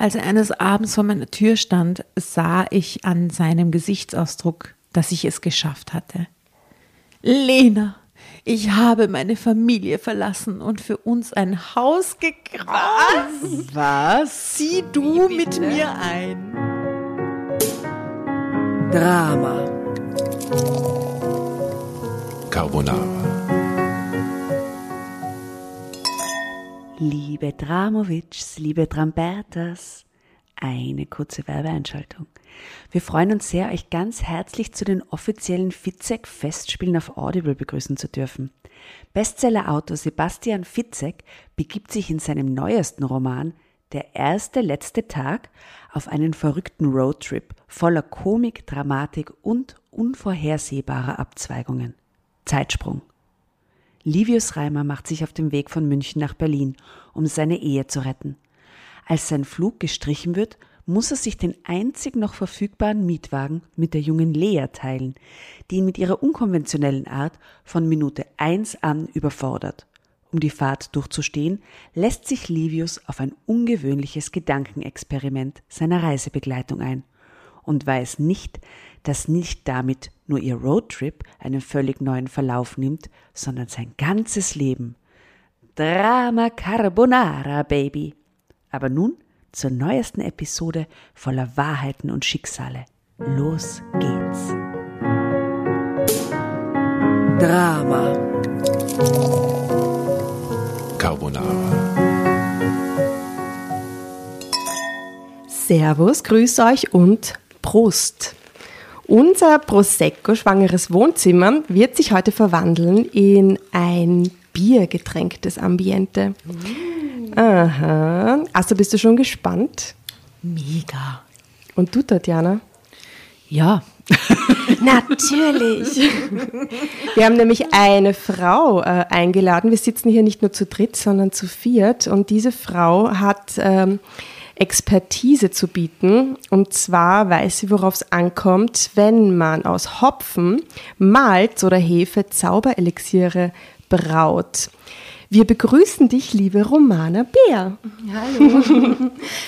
Als er eines Abends vor meiner Tür stand, sah ich an seinem Gesichtsausdruck, dass ich es geschafft hatte. Lena, ich habe meine Familie verlassen und für uns ein Haus gekauft. Was? Sieh du mit mir ein. Drama. Carbonara. Liebe Dramovics, liebe Trambertas, eine kurze Werbeeinschaltung. Wir freuen uns sehr, euch ganz herzlich zu den offiziellen Fitzek-Festspielen auf Audible begrüßen zu dürfen. Bestsellerautor Sebastian Fitzek begibt sich in seinem neuesten Roman Der erste letzte Tag auf einen verrückten Roadtrip voller Komik, Dramatik und unvorhersehbarer Abzweigungen. Zeitsprung. Livius Reimer macht sich auf den Weg von München nach Berlin, um seine Ehe zu retten. Als sein Flug gestrichen wird, muss er sich den einzig noch verfügbaren Mietwagen mit der jungen Lea teilen, die ihn mit ihrer unkonventionellen Art von Minute eins an überfordert. Um die Fahrt durchzustehen, lässt sich Livius auf ein ungewöhnliches Gedankenexperiment seiner Reisebegleitung ein und weiß nicht, dass nicht damit nur ihr Roadtrip einen völlig neuen Verlauf nimmt, sondern sein ganzes Leben. Drama Carbonara, Baby. Aber nun zur neuesten Episode voller Wahrheiten und Schicksale. Los geht's. Drama. Carbonara. Servus, grüß euch und Prost. Unser Prosecco schwangeres Wohnzimmer wird sich heute verwandeln in ein biergetränktes Ambiente. Aha. Also bist du schon gespannt? Mega. Und du, Tatjana? Ja. Natürlich. Wir haben nämlich eine Frau äh, eingeladen. Wir sitzen hier nicht nur zu dritt, sondern zu viert. Und diese Frau hat ähm, Expertise zu bieten. Und zwar weiß sie, worauf es ankommt, wenn man aus Hopfen, Malz oder Hefe Zauberelixiere braut. Wir begrüßen dich, liebe Romana Bär. Hallo.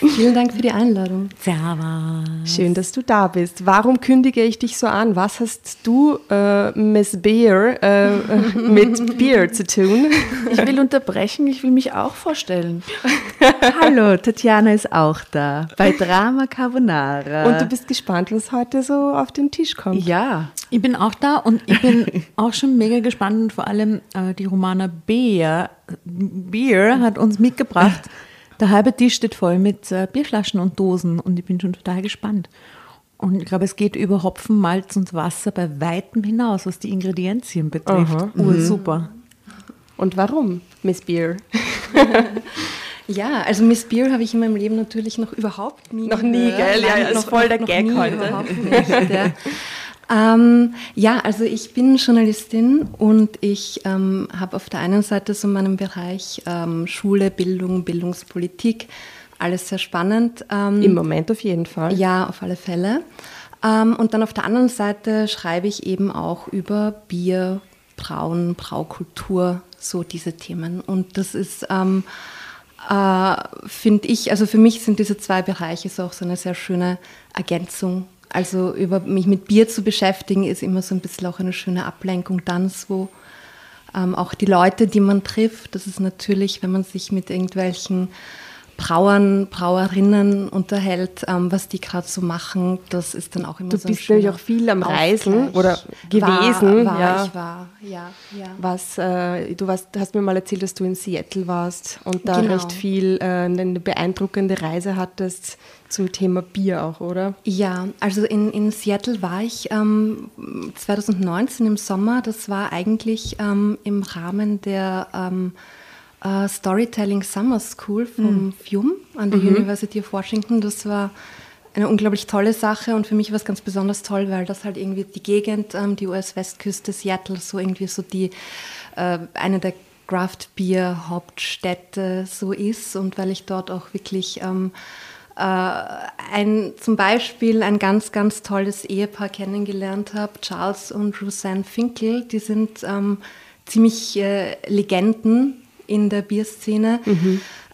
Vielen Dank für die Einladung. Servus. Schön, dass du da bist. Warum kündige ich dich so an? Was hast du, äh, Miss Beer, äh, mit Bier zu tun? Ich will unterbrechen, ich will mich auch vorstellen. Hallo, Tatjana ist auch da bei Drama Carbonara. Und du bist gespannt, was heute so auf den Tisch kommt. ja, Ich bin auch da und ich bin auch schon mega gespannt und vor allem äh, die Romana Beer, Bier hat uns mitgebracht. Der halbe Tisch steht voll mit äh, Bierflaschen und Dosen und ich bin schon total gespannt. Und ich glaube, es geht über Hopfen, Malz und Wasser bei weitem hinaus, was die Ingredienzien betrifft. Aha. Oh, super. Und warum, Miss Beer? Ja, also Miss Beer habe ich in meinem Leben natürlich noch überhaupt nie Noch nie, gehört. gell? Ja, Nein, ist noch, voll der noch Gag nie, heute. Überhaupt nicht, ja. Ähm, ja, also ich bin Journalistin und ich ähm, habe auf der einen Seite so meinen Bereich ähm, Schule, Bildung, Bildungspolitik, alles sehr spannend. Ähm, Im Moment auf jeden Fall. Ja, auf alle Fälle. Ähm, und dann auf der anderen Seite schreibe ich eben auch über Bier, Brauen, Braukultur, so diese Themen. Und das ist, ähm, äh, finde ich, also für mich sind diese zwei Bereiche so auch so eine sehr schöne Ergänzung. Also über mich mit Bier zu beschäftigen, ist immer so ein bisschen auch eine schöne Ablenkung dann so. Ähm, auch die Leute, die man trifft, das ist natürlich, wenn man sich mit irgendwelchen Brauern, Brauerinnen unterhält, ähm, was die gerade so machen, das ist dann auch immer Du so ein bist schöner auch viel am Reisen Ausgleich. oder gewesen, War, war ja. ich war, ja, ja. Was, äh, du warst, hast mir mal erzählt, dass du in Seattle warst und da Genau. recht viel, äh, eine beeindruckende Reise hattest zum Thema Bier auch, oder? Ja, also in, in Seattle war ich ähm, 2019 im Sommer. Das war eigentlich ähm, im Rahmen der ähm, äh, Storytelling Summer School vom FIUM an der University of Washington. Das war eine unglaublich tolle Sache und für mich war es ganz besonders toll, weil das halt irgendwie die Gegend, ähm, die US-Westküste, Seattle, so irgendwie so die, äh, eine der Craft Beer Hauptstädte so ist und weil ich dort auch wirklich ähm, äh, ein, zum Beispiel ein ganz, ganz tolles Ehepaar kennengelernt habe, Charles und Roseanne Finkel. Die sind ähm, ziemlich äh, Legenden in der Bierszene.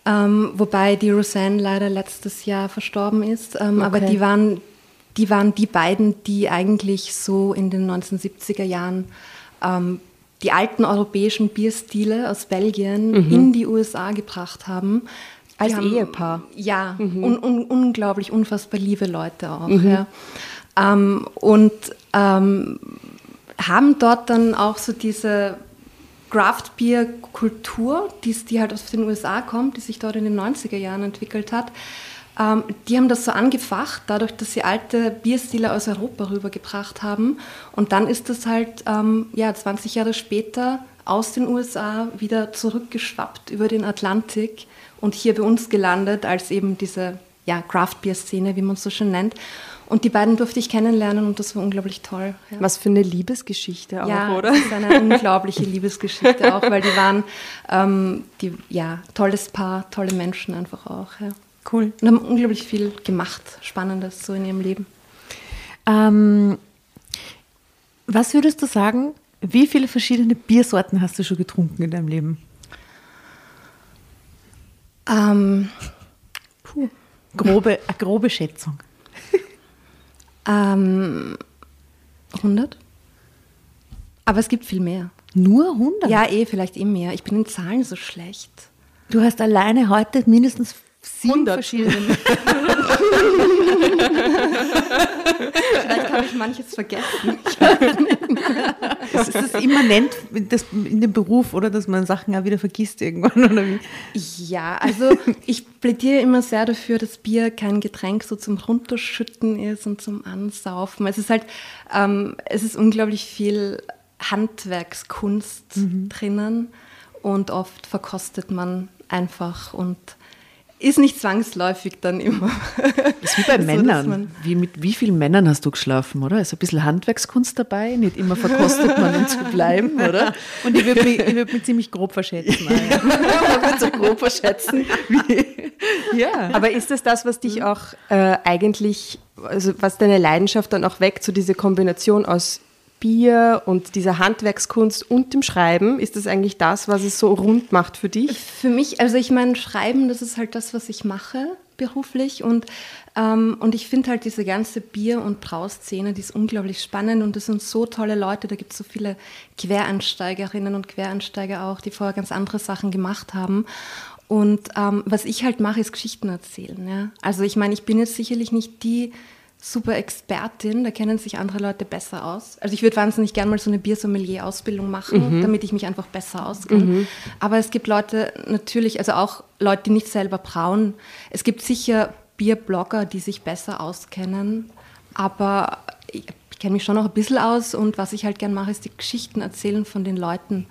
Ähm, wobei die Roseanne leider letztes Jahr verstorben ist. Ähm, okay. Aber die waren, die waren die beiden, die eigentlich so in den 1970er Jahren ähm, die alten europäischen Bierstile aus Belgien mhm. in die USA gebracht haben. Als haben, Ehepaar? Ja, mhm. un, un, unglaublich, unfassbar liebe Leute auch. Mhm. Ja. Ähm, und ähm, haben dort dann auch so diese Craft Beer Kultur, die, die halt aus den USA kommt, die sich dort in den 90er Jahren entwickelt hat, ähm, die haben das so angefacht, dadurch, dass sie alte Bierstile aus Europa rübergebracht haben. Und dann ist das halt ähm, ja, 20 Jahre später aus den USA wieder zurückgeschwappt über den Atlantik und hier bei uns gelandet als eben diese ja, Craft Beer Szene, wie man es so schön nennt. Und die beiden durfte ich kennenlernen und das war unglaublich toll. Ja. Was für eine Liebesgeschichte auch, ja, oder? Ja, ist eine unglaubliche Liebesgeschichte auch, weil die waren, ähm, die, ja, tolles Paar, tolle Menschen einfach auch. Ja. Cool. Und haben unglaublich viel gemacht, Spannendes so in ihrem Leben. Ähm, was würdest du sagen, wie viele verschiedene Biersorten hast du schon getrunken in deinem Leben? Ähm, puh. Grobe, eine grobe Schätzung. Ähm, 100? Aber es gibt viel mehr. Nur 100? Ja, eh, vielleicht eh mehr. Ich bin in Zahlen so schlecht. Du hast alleine heute mindestens sieben 100. verschiedene. Vielleicht habe ich manches vergessen. ist das immanent in dem Beruf, oder dass man Sachen auch wieder vergisst irgendwann? Oder wie? Ja, also ich plädiere immer sehr dafür, dass Bier kein Getränk so zum Runterschütten ist und zum Ansaufen. Es ist halt, ähm, es ist unglaublich viel Handwerkskunst mhm. drinnen und oft verkostet man einfach und ist nicht zwangsläufig dann immer. Das ist wie bei so, Männern. Wie, mit wie vielen Männern hast du geschlafen, oder? Ist ein bisschen Handwerkskunst dabei? Nicht immer verkostet man, um zu bleiben, oder? Und ich würde mich, würd mich ziemlich grob verschätzen. man würde so grob verschätzen. Wie, ja. Aber ist das das, was dich auch äh, eigentlich, also was deine Leidenschaft dann auch weckt, so diese Kombination aus Bier und dieser Handwerkskunst und dem Schreiben, ist das eigentlich das, was es so rund macht für dich? Für mich, also ich meine, Schreiben, das ist halt das, was ich mache beruflich und, ähm, und ich finde halt diese ganze Bier- und Brauszene, die ist unglaublich spannend und das sind so tolle Leute, da gibt es so viele Quereinsteigerinnen und Quereinsteiger auch, die vorher ganz andere Sachen gemacht haben und ähm, was ich halt mache, ist Geschichten erzählen. Ja? Also ich meine, ich bin jetzt sicherlich nicht die super Expertin, da kennen sich andere Leute besser aus. Also ich würde wahnsinnig gerne mal so eine Biersommelier-Ausbildung machen, mhm. damit ich mich einfach besser auskenne. Mhm. Aber es gibt Leute natürlich, also auch Leute, die nicht selber brauen. Es gibt sicher Bierblogger, die sich besser auskennen, aber ich, ich kenne mich schon noch ein bisschen aus und was ich halt gerne mache, ist die Geschichten erzählen von den Leuten,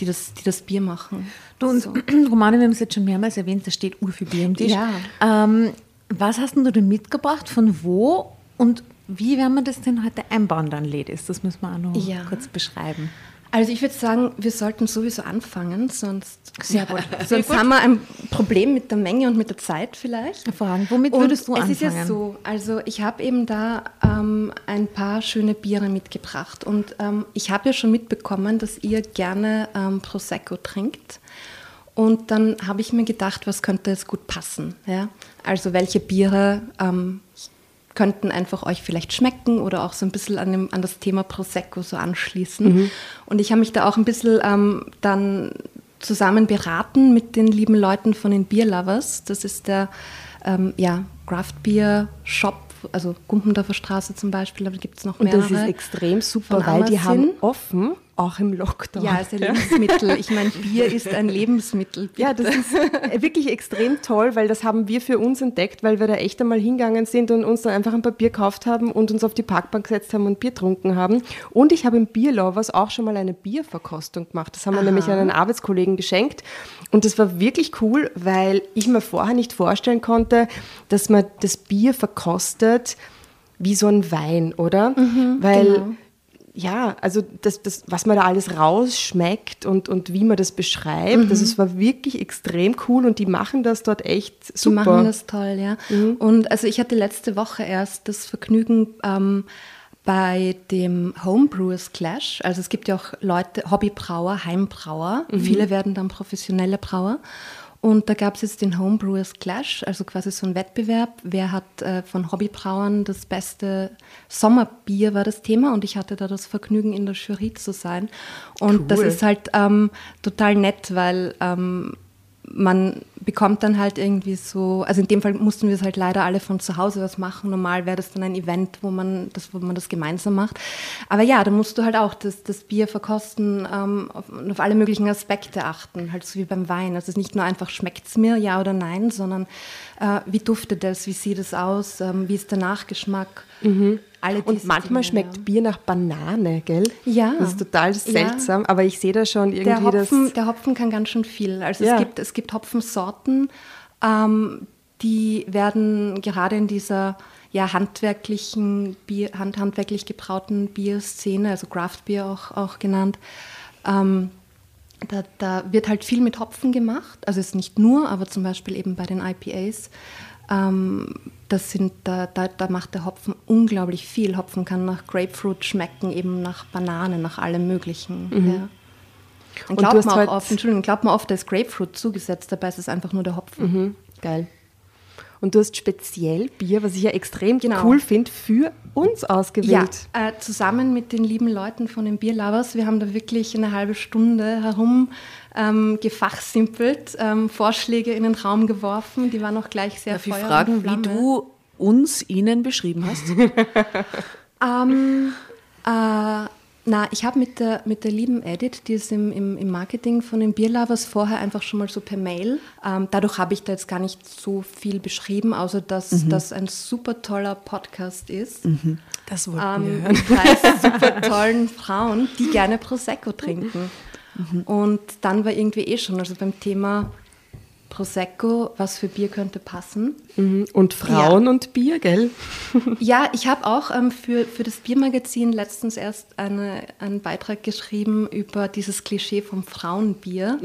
die das, die das Bier machen. Du und so. Romane, wir haben es jetzt schon mehrmals erwähnt, da steht urviel Bier im Tisch. Ja. Ähm, was hast du denn mitgebracht? Von wo? Und wie werden wir das denn heute einbauen, dann Ladies? Das müssen wir auch noch ja. kurz beschreiben. Also ich würde sagen, wir sollten sowieso anfangen, sonst, gut. sonst haben wir ein Problem mit der Menge und mit der Zeit vielleicht. Fragen, womit würdest und du anfangen? Es ist ja so, also ich habe eben da ähm, ein paar schöne Biere mitgebracht und ähm, ich habe ja schon mitbekommen, dass ihr gerne ähm, Prosecco trinkt. Und dann habe ich mir gedacht, was könnte jetzt gut passen. Ja? Also welche Biere ähm, könnten einfach euch vielleicht schmecken oder auch so ein bisschen an, dem, an das Thema Prosecco so anschließen. Mhm. Und ich habe mich da auch ein bisschen ähm, dann zusammen beraten mit den lieben Leuten von den Beer Lovers. Das ist der ähm, ja, Craft Beer Shop also Gumpendorfer Straße zum Beispiel, aber da gibt es noch mehrere. Und das ist extrem super, weil die haben offen auch im Lockdown. Ja, es ist ein Lebensmittel. Ich meine, Bier ist ein Lebensmittel. Ja, das ist wirklich extrem toll, weil das haben wir für uns entdeckt, weil wir da echt einmal hingegangen sind und uns dann einfach ein paar Bier gekauft haben und uns auf die Parkbank gesetzt haben und Bier getrunken haben. Und ich habe im Bierlovers auch schon mal eine Bierverkostung gemacht. Das haben wir Aha. nämlich einen Arbeitskollegen geschenkt. Und das war wirklich cool, weil ich mir vorher nicht vorstellen konnte, dass man das Bier verkostet wie so ein Wein, oder? Mhm, weil genau ja, also das, das, was man da alles rausschmeckt und, und wie man das beschreibt, mhm. das ist, war wirklich extrem cool und die machen das dort echt super. Die machen das toll, ja. Mhm. Und also ich hatte letzte Woche erst das Vergnügen ähm, bei dem Homebrewers Clash, also es gibt ja auch Leute, Hobbybrauer, Heimbrauer, mhm. viele werden dann professionelle Brauer. Und da gab es jetzt den Homebrewers Clash, also quasi so ein Wettbewerb. Wer hat äh, von Hobbybrauern das beste Sommerbier war das Thema und ich hatte da das Vergnügen, in der Jury zu sein. Und Cool. das ist halt ähm, total nett, weil ähm, man bekommt dann halt irgendwie so, also in dem Fall mussten wir es halt leider alle von zu Hause aus machen. Normal wäre das dann ein Event, wo man das, wo man das gemeinsam macht. Aber ja, da musst du halt auch das, das Bier verkosten ähm, auf, auf alle möglichen Aspekte achten, halt so wie beim Wein. Also es ist nicht nur einfach, schmeckt es mir, ja oder nein, sondern äh, wie duftet es, wie sieht es aus, ähm, wie ist der Nachgeschmack. Alle Und manchmal Dinge, schmeckt ja. Bier nach Banane, gell? Ja. Das ist total seltsam, aber ich sehe da schon irgendwie Der Hopfen, das. der Hopfen kann ganz schön viel. Also Ja. es, gibt, es gibt Hopfensorten, ähm, die werden gerade in dieser ja, handwerklichen Bier, hand, handwerklich gebrauten Bierszene, also Craft Beer auch, auch genannt, ähm, da, da wird halt viel mit Hopfen gemacht. Also es ist nicht nur, aber zum Beispiel eben bei den IPAs. Ähm, das sind, da, da, da macht der Hopfen unglaublich viel. Hopfen kann nach Grapefruit schmecken, eben nach Banane, nach allem Möglichen. Ja. Dann Mhm. Und du glaubt man oft, Entschuldigung, glaubt man oft, da ist Grapefruit zugesetzt, dabei ist es einfach nur der Hopfen. Mhm, geil. Und du hast speziell Bier, was ich ja extrem Genau. cool finde, für uns Ja, ausgewählt. äh, zusammen mit den lieben Leuten von den Bierlovers. Wir haben da wirklich eine halbe Stunde herum ähm, gefachsimpelt, ähm, Vorschläge in den Raum geworfen. Die waren auch gleich sehr Darf ich Feuer und fragen, wie du uns ihnen beschrieben hast? Ähm, äh, na, ich habe mit der, mit der lieben Edith, die ist im, im, im Marketing von den Bierlovers, vorher einfach schon mal so per Mail. Ähm, dadurch habe ich da jetzt gar nicht so viel beschrieben, außer dass das ein super toller Podcast ist. Das wollten wir ähm, hören. mit drei super tollen Frauen, die gerne Prosecco trinken. Und dann war irgendwie eh schon, also beim Thema Prosecco, was für Bier könnte passen. Mhm. Und Frauen und Bier, gell? Ja, ich habe auch ähm, für, für das Biermagazin letztens erst eine, einen Beitrag geschrieben über dieses Klischee vom Frauenbier.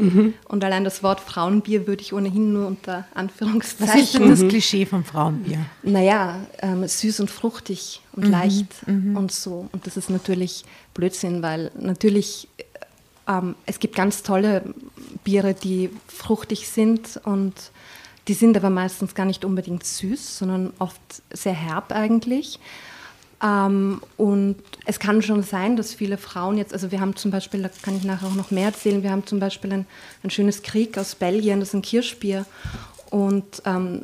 Und allein das Wort Frauenbier würde ich ohnehin nur unter Was Anführungszeichen. ist denn das Klischee vom Frauenbier? Naja, ähm, süß und fruchtig und leicht und so. Und das ist natürlich Blödsinn, weil natürlich ähm, es gibt ganz tolle Biere, die fruchtig sind und die sind aber meistens gar nicht unbedingt süß, sondern oft sehr herb eigentlich. Ähm, und es kann schon sein, dass viele Frauen jetzt, also wir haben zum Beispiel, da kann ich nachher auch noch mehr erzählen, wir haben zum Beispiel ein, ein schönes Krieg aus Belgien, das ist ein Kirschbier. Und ähm,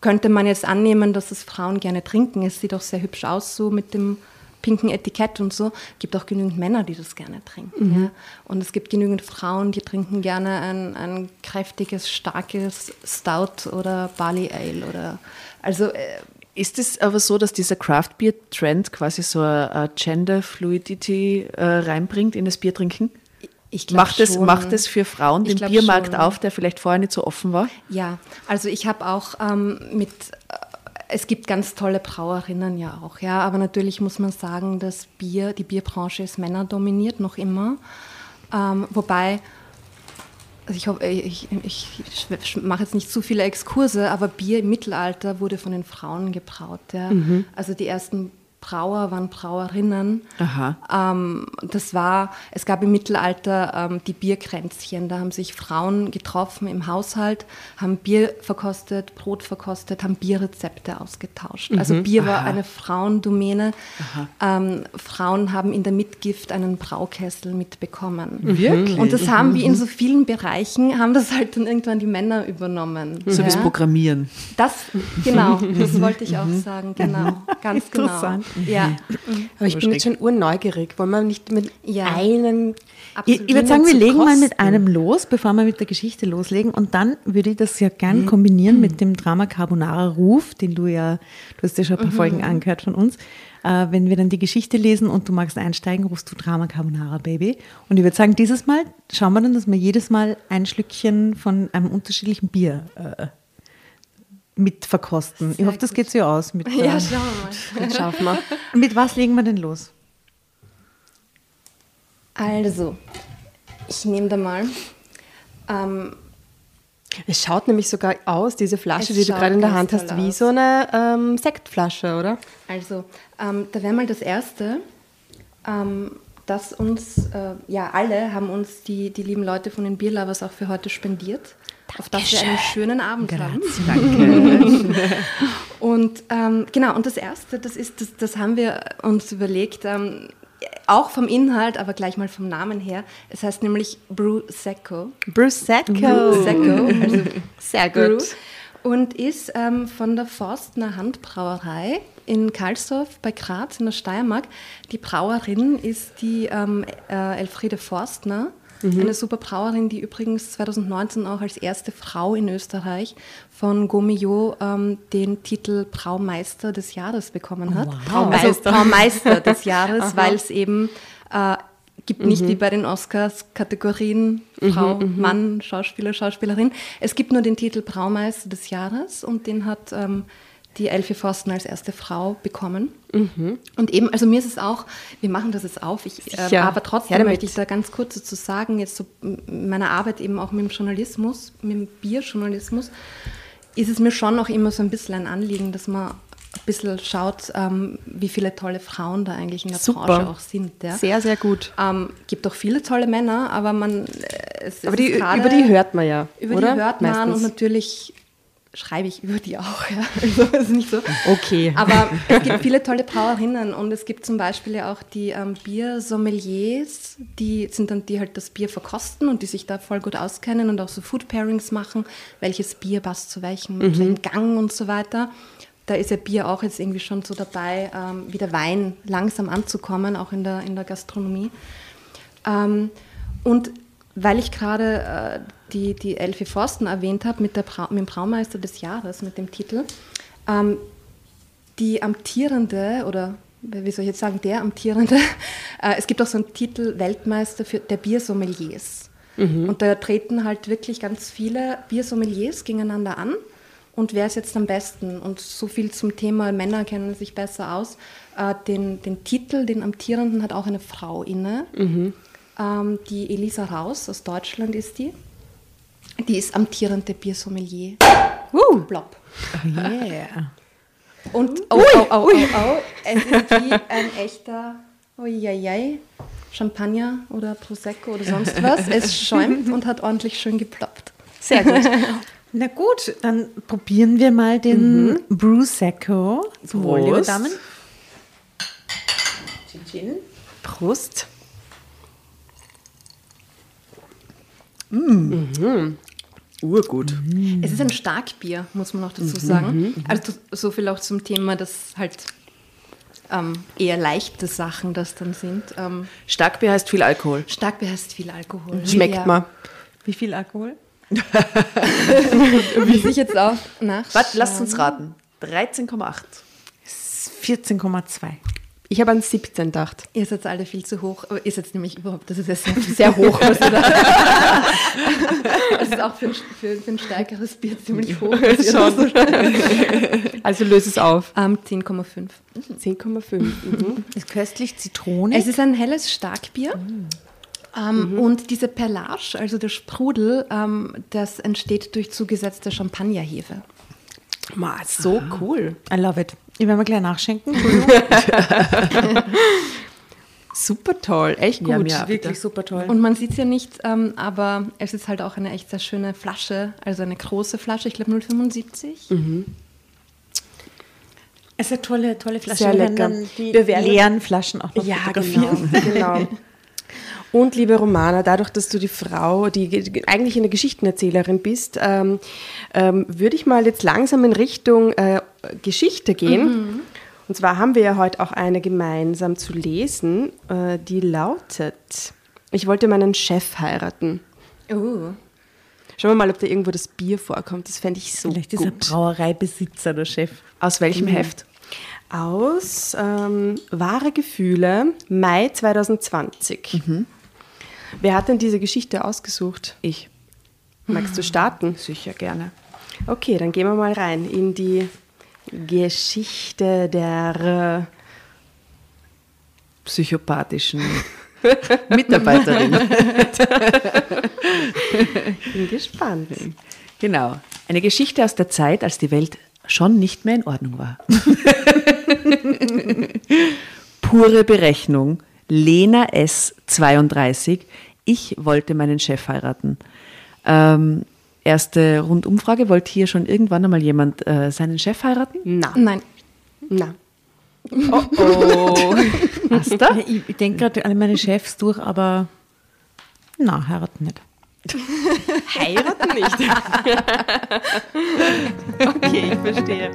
könnte man jetzt annehmen, dass es Frauen gerne trinken. Es sieht auch sehr hübsch aus, so mit dem pinken Etikett und so. gibt auch genügend Männer, die das gerne trinken. Ja. Und es gibt genügend Frauen, die trinken gerne ein, ein kräftiges, starkes Stout oder Barley Ale oder also äh, Ist es aber so, dass dieser Craft Beer Trend quasi so eine Gender Fluidity äh, reinbringt in das Biertrinken? Macht es, macht es für Frauen den Biermarkt schon. auf, der vielleicht vorher nicht so offen war? Ja, also ich habe auch ähm, mit, äh, es gibt ganz tolle Brauerinnen ja auch, ja, aber natürlich muss man sagen, dass Bier, die Bierbranche ist männerdominiert noch immer, ähm, wobei, also ich, ich, ich, ich mache jetzt nicht zu viele Exkurse, aber Bier im Mittelalter wurde von den Frauen gebraut, ja. Also die ersten Brauer waren Brauerinnen. Aha. Ähm, das war, es gab im Mittelalter ähm, die Bierkränzchen. Da haben sich Frauen getroffen im Haushalt, haben Bier verkostet, Brot verkostet, haben Bierrezepte ausgetauscht. Also Bier war eine Frauendomäne. Ähm, Frauen haben in der Mitgift einen Braukessel mitbekommen. Wirklich? Und das haben wie in so vielen Bereichen, haben das halt dann irgendwann die Männer übernommen. So wie das Ja? Programmieren. Das, genau, das wollte ich auch sagen, genau, ganz genau. Interessant. Ja, Aber ich bin jetzt schon urneugierig. Wollen wir nicht mit Ja. einem Ich, ich würde sagen, wir legen mal mit kosten. einem los, bevor wir mit der Geschichte loslegen. Und dann würde ich das ja gern kombinieren mit dem Drama Carbonara Ruf, den du ja, du hast ja schon ein paar Folgen angehört von uns. Äh, wenn wir dann die Geschichte lesen und du magst einsteigen, rufst du Drama Carbonara Baby. Und ich würde sagen, dieses Mal schauen wir dann, dass wir jedes Mal ein Schlückchen von einem unterschiedlichen Bier äh, mit verkosten. ich hoffe, das geht so aus. Mit, ja, äh, schauen wir mal. Das schaffen wir. mit was legen wir denn los? Also, ich nehme da mal. Ähm, Es schaut nämlich sogar aus, diese Flasche, die du gerade in der Hand hast, wie aus. so eine ähm, Sektflasche, oder? also, ähm, da wäre mal das Erste, ähm, dass uns, äh, ja, alle haben uns die, die lieben Leute von den Bierlovers auch für heute spendiert. Auf das wir einen schönen Abend haben. Danke. Und ähm, genau, und das Erste, das ist, das, das haben wir uns überlegt, ähm, auch vom Inhalt, aber gleich mal vom Namen her. Es heißt nämlich Prosecco. Prosecco. Prosecco, also Sehr Brew. gut. Und ist ähm, von der Forstner Handbrauerei in Karlsdorf bei Graz in der Steiermark. Die Brauerin ist die ähm, äh, Elfriede Forstner. Eine super Brauerin, die übrigens 2019 auch als erste Frau in Österreich von Gomio ähm, den Titel Braumeister des Jahres bekommen hat. Also Braumeister. Des Jahres, weil es eben äh, gibt nicht wie bei den Oscars Kategorien Frau, Mann, Schauspieler, Schauspielerin. Es gibt nur den Titel Braumeister des Jahres und den hat ähm, die Elfie Forsten als erste Frau bekommen. Und eben, also mir ist es auch, wir machen das jetzt auf, ich, äh, aber trotzdem möchte ich da ganz kurz dazu sagen, jetzt so in meiner Arbeit eben auch mit dem Journalismus, mit dem Bierjournalismus, ist es mir schon auch immer so ein bisschen ein Anliegen, dass man ein bisschen schaut, ähm, wie viele tolle Frauen da eigentlich in der Super. Branche auch sind. Ja? Sehr, sehr gut. Ähm, gibt auch viele tolle Männer, aber man. äh, Es, Aber die, ist gerade- über die hört man ja, Über oder? die hört man Meistens. und natürlich schreibe ich über die auch. Ja. Also ist nicht so. Okay. Aber es gibt viele tolle Brauerinnen und es gibt zum Beispiel ja auch die ähm, Biersommeliers, die sind dann die halt das Bier verkosten und die sich da voll gut auskennen und auch so Food Pairings machen, welches Bier passt zu welchem, Mhm. Gang und so weiter. Da ist ja Bier auch jetzt irgendwie schon so dabei, ähm, wie der Wein langsam anzukommen, auch in der, in der Gastronomie. Ähm, und weil ich gerade äh, die, die Elfie Forsten erwähnt habe mit, der mit dem Braumeister des Jahres, mit dem Titel, ähm, die amtierende, oder wie soll ich jetzt sagen, der amtierende, äh, es gibt auch so einen Titel Weltmeister für, der Biersommeliers. Und da treten halt wirklich ganz viele Biersommeliers gegeneinander an. Und wer ist jetzt am besten? Und so viel zum Thema Männer kennen sich besser aus. Äh, den, den Titel, den amtierenden, hat auch eine Frau inne. Ähm, die Elisa Raus aus Deutschland ist die. Die ist amtierende Biersommelier. Uh. Blob. Yeah. Und oh, oh, oh, oh, oh, es ist wie ein echter Uiuiui, Champagner oder Prosecco oder sonst was. Es schäumt und hat ordentlich schön geploppt. Sehr gut. Na gut, dann probieren wir mal den Prosecco. Zum Wohl, liebe Prost. Damen. Chin, chin. Prost. Urgut. Es ist ein Starkbier, muss man noch dazu sagen. Also so viel auch zum Thema, dass halt ähm, eher leichte Sachen das dann sind. Ähm, Starkbier heißt viel Alkohol. Starkbier heißt viel Alkohol. Schmeckt ja. mal. Wie viel Alkohol? Muss ich jetzt auch nach. Warte, lasst uns raten. 13,8. 14,2. Ich habe an 17 gedacht. Ihr seid alle viel zu hoch. Ihr seid nämlich überhaupt, das ist ja sehr, sehr hoch. Was ihr da das ist auch für ein, für, für ein stärkeres Bier ziemlich hoch. so- Also löse es auf. Ähm, 10,5. 10,5. Mhm. Ist köstlich Zitrone. Es ist ein helles Starkbier. Ähm, Und diese Perlage, also der Sprudel, ähm, das entsteht durch zugesetzte Champagnerhefe. Ma, so cool. I love it. Ich werde mal gleich nachschenken. Super toll. Echt gut. Ja, mir auch. Wirklich super toll. Und man sieht es ja nicht, ähm, aber es ist halt auch eine echt sehr schöne Flasche, also eine große Flasche, ich glaube 0,75. es ist eine tolle, tolle Flasche. Sehr Wir werden lecker. Wir werden- leeren Flaschen auch noch Ja, fotografieren. genau. genau. Und liebe Romana, dadurch, dass du die Frau, die ge- eigentlich eine Geschichtenerzählerin bist, ähm, ähm, würde ich mal jetzt langsam in Richtung äh, Geschichte gehen. Und zwar haben wir ja heute auch eine gemeinsam zu lesen, äh, die lautet, ich wollte meinen Chef heiraten. Oh. Schauen wir mal, ob da irgendwo das Bier vorkommt. Das fände ich so Vielleicht ist der gut. Brauereibesitzer der Chef. Aus welchem Heft? Aus ähm, Wahre Gefühle, Mai 2020. Wer hat denn diese Geschichte ausgesucht? Ich. Magst du starten? Sicher gerne. Okay, dann gehen wir mal rein in die Geschichte der Psychopathischen Mitarbeiterin. äh, bin gespannt. Genau. Eine Geschichte aus der Zeit, als die Welt schon nicht mehr in Ordnung war. Pure Berechnung. Lena S. 32. Ich wollte meinen Chef heiraten. Ähm, Erste Rundumfrage, wollte hier schon irgendwann einmal jemand äh, seinen Chef heiraten? Na, Nein. na. Oh. Asta? Ja, ich ich denke gerade alle meine Chefs durch, aber na, heiraten nicht. Heiraten nicht. okay, ich verstehe.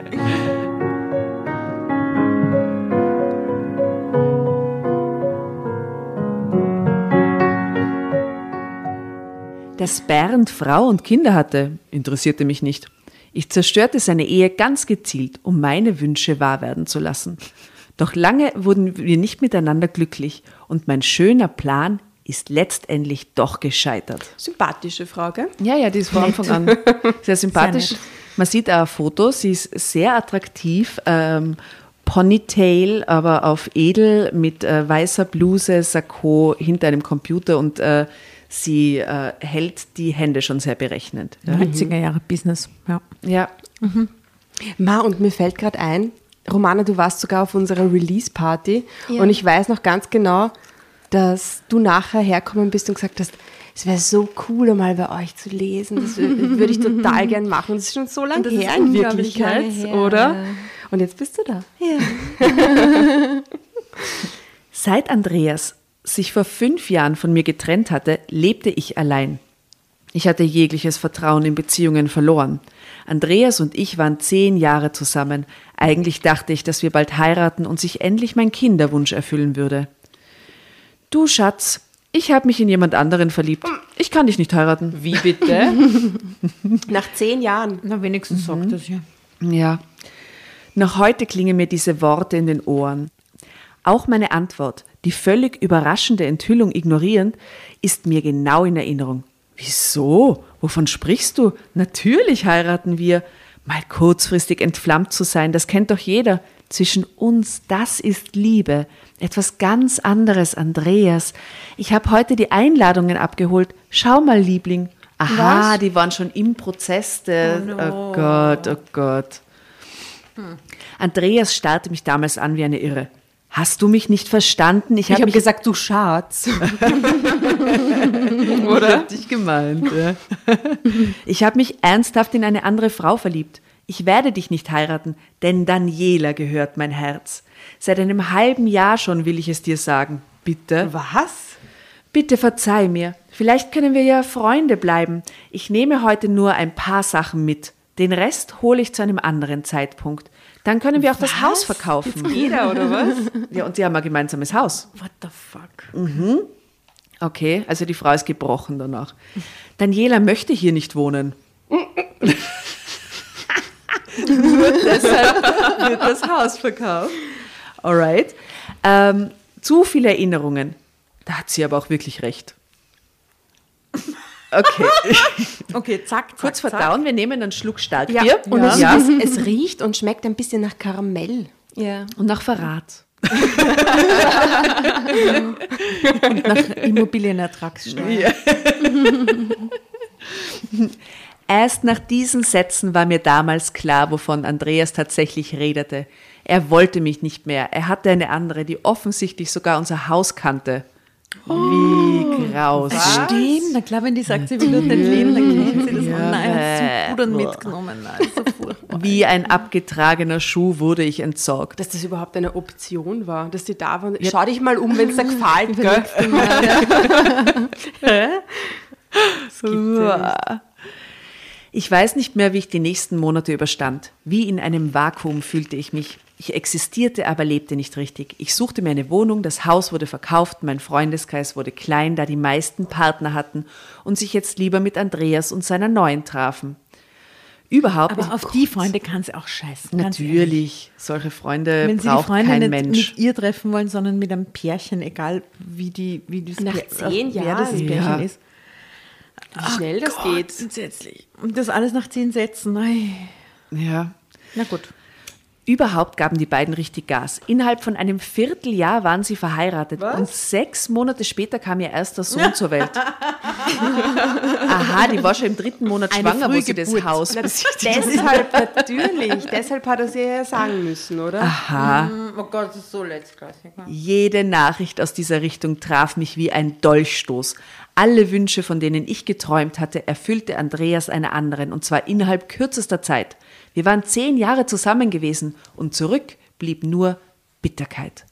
Dass Bernd Frau und Kinder hatte, interessierte mich nicht. Ich zerstörte seine Ehe ganz gezielt, um meine Wünsche wahr werden zu lassen. Doch lange wurden wir nicht miteinander glücklich und mein schöner Plan ist letztendlich doch gescheitert. Sympathische Frage. Ja, ja, die ist von Anfang an sehr sympathisch. Sehr Man sieht auch Fotos, sie ist sehr attraktiv. Ähm, Ponytail, aber auf edel mit äh, weißer Bluse, Sakko hinter einem Computer und äh, sie äh, hält die Hände schon sehr berechnend. Ja. 90er Jahre Business. Ja. ja. Ma, und mir fällt gerade ein, Romana, du warst sogar auf unserer Release-Party Ja. und ich weiß noch ganz genau, dass du nachher herkommen bist und gesagt hast, es wäre so cool, einmal bei euch zu lesen. Das wür- würde ich total gern machen. Das ist schon so lange her ist in Wirklichkeit, oder? ja. Und jetzt bist du da. Seit Andreas sich vor fünf Jahren von mir getrennt hatte, lebte ich allein. Ich hatte jegliches Vertrauen in Beziehungen verloren. Andreas und ich waren zehn Jahre zusammen. Eigentlich dachte ich, dass wir bald heiraten und sich endlich mein Kinderwunsch erfüllen würde. Du Schatz, ich habe mich in jemand anderen verliebt. Ich kann dich nicht heiraten. Wie bitte? Nach zehn Jahren. Na, wenigstens sagt das ja. Ja. Noch heute klingen mir diese Worte in den Ohren. Auch meine Antwort, die völlig überraschende Enthüllung ignorierend, ist mir genau in Erinnerung. Wieso? Wovon sprichst du? Natürlich heiraten wir. Mal kurzfristig entflammt zu sein, das kennt doch jeder. Zwischen uns, das ist Liebe. Etwas ganz anderes, Andreas. Ich habe heute die Einladungen abgeholt. Schau mal, Liebling. Aha, die waren schon im Prozess. Des, oh, Gott, oh Gott. Andreas starrte mich damals an wie eine Irre. Hast du mich nicht verstanden? Ich Ich habe mich gesagt, du Schatz. oder? Hat dich gemeint. Ja. Ich habe mich ernsthaft in eine andere Frau verliebt. Ich werde dich nicht heiraten, denn Daniela gehört mein Herz. Seit einem halben Jahr schon will ich es dir sagen. Bitte? Was? Bitte verzeih mir. Vielleicht können wir ja Freunde bleiben. Ich nehme heute nur ein paar Sachen mit. Den Rest hole ich zu einem anderen Zeitpunkt. Dann können wir auch das Haus verkaufen. Jeder, oder was? Ja, und sie haben ein gemeinsames Haus. What the fuck? Okay, also die Frau ist gebrochen danach. Daniela möchte hier nicht wohnen. Nur deshalb wird das Haus verkauft. Alright. Ähm, zu viele Erinnerungen. Da hat sie aber auch wirklich recht. Okay, Okay, zack, zack, kurz zack. verdauen. Wir nehmen einen Schluck Starkbier. Ja, und Es, ja. es, es riecht und schmeckt ein bisschen nach Karamell. Ja. und nach Verrat. Immobilienertragssteuer. Erst nach diesen Sätzen war mir damals klar, wovon Andreas tatsächlich redete. Er wollte mich nicht mehr. Er hatte eine andere, die offensichtlich sogar unser Haus kannte. Wie grausig. Stimmt, na klar, wenn die sagt, sie will nur dein Leben, dann kennt sie das. Ja. Oh nein, hat sie Pudern mitgenommen. Nein, so. Wie ein abgetragener Schuh wurde ich entsorgt. Dass das überhaupt eine Option war, dass die da waren. Schau dich mal um, wenn es dir gefällt, gell? Ich weiß nicht mehr, wie ich die nächsten Monate überstand. Wie in einem Vakuum fühlte ich mich. Ich existierte, aber lebte nicht richtig. Ich suchte mir eine Wohnung, das Haus wurde verkauft, mein Freundeskreis wurde klein, da die meisten Partner hatten und sich jetzt lieber mit Andreas und seiner neuen trafen. Überhaupt Aber auf die Freunde kann sie auch scheißen. natürlich. Solche Freunde Wenn sie die braucht Freunde kein nicht Mensch. mit ihr treffen wollen, sondern mit einem Pärchen, egal wie die wie das Nach Pär- zehn wer das Jahren. Pärchen Ja. ist. Wie schnell das Gott, geht. Entsetzlich. Und das alles nach zehn Sätzen. Ei. Ja. Na gut. Überhaupt gaben die beiden richtig Gas. Innerhalb von einem Vierteljahr waren sie verheiratet und sechs Monate später kam ihr erster Sohn zur Welt. Aha, die war schon im dritten Monat Eine schwanger, wo sie das Frühgeburt. Haus. Deshalb natürlich, deshalb hat er sie ja sagen müssen, oder? Aha. Oh Gott, das ist so letztklassig. Jede Nachricht aus dieser Richtung traf mich wie ein Dolchstoß. Alle Wünsche, von denen ich geträumt hatte, erfüllte Andreas einer anderen, und zwar innerhalb kürzester Zeit. Wir waren zehn Jahre zusammen gewesen, und zurück blieb nur Bitterkeit.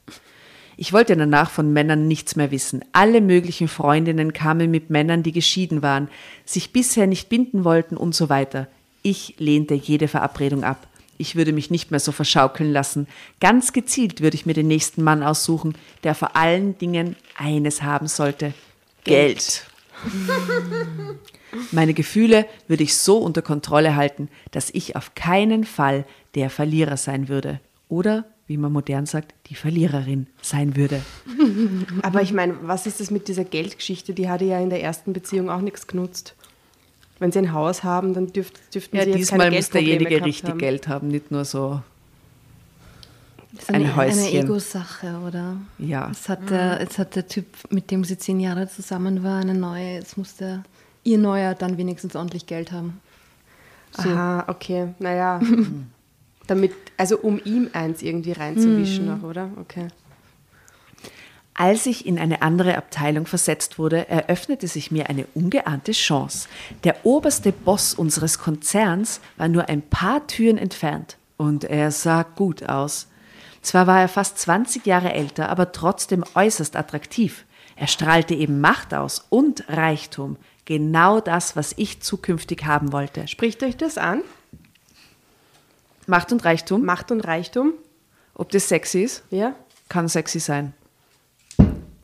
Ich wollte danach von Männern nichts mehr wissen. Alle möglichen Freundinnen kamen mit Männern, die geschieden waren, sich bisher nicht binden wollten und so weiter. Ich lehnte jede Verabredung ab. Ich würde mich nicht mehr so verschaukeln lassen. Ganz gezielt würde ich mir den nächsten Mann aussuchen, der vor allen Dingen eines haben sollte. Geld. Meine Gefühle würde ich so unter Kontrolle halten, dass ich auf keinen Fall der Verlierer sein würde. Oder, wie man modern sagt, die Verliererin sein würde. Aber ich meine, was ist das mit dieser Geldgeschichte? Die hatte ja in der ersten Beziehung auch nichts genutzt. Wenn sie ein Haus haben, dann dürft, dürften Ja, sie jetzt diesmal keine muss derjenige richtig haben. Geld haben, nicht nur so. Das ist Ein eine, eine Häuschen. Ego-Sache, oder? Ja. Jetzt hat, der, jetzt hat der Typ, mit dem sie zehn Jahre zusammen war, eine neue, jetzt muss der, ihr Neuer dann wenigstens ordentlich Geld haben. Aha, okay. Naja. Damit, also um ihm eins irgendwie reinzuwischen noch, oder? Okay. Als ich in eine andere Abteilung versetzt wurde, eröffnete sich mir eine ungeahnte Chance. Der oberste Boss unseres Konzerns war nur ein paar Türen entfernt und er sah gut aus. Zwar war er fast 20 Jahre älter, aber trotzdem äußerst attraktiv. Er strahlte eben Macht aus und Reichtum. Genau das, was ich zukünftig haben wollte. Spricht euch das an? Macht und Reichtum, Macht und Reichtum? ob das sexy ist, Ja? kann sexy sein.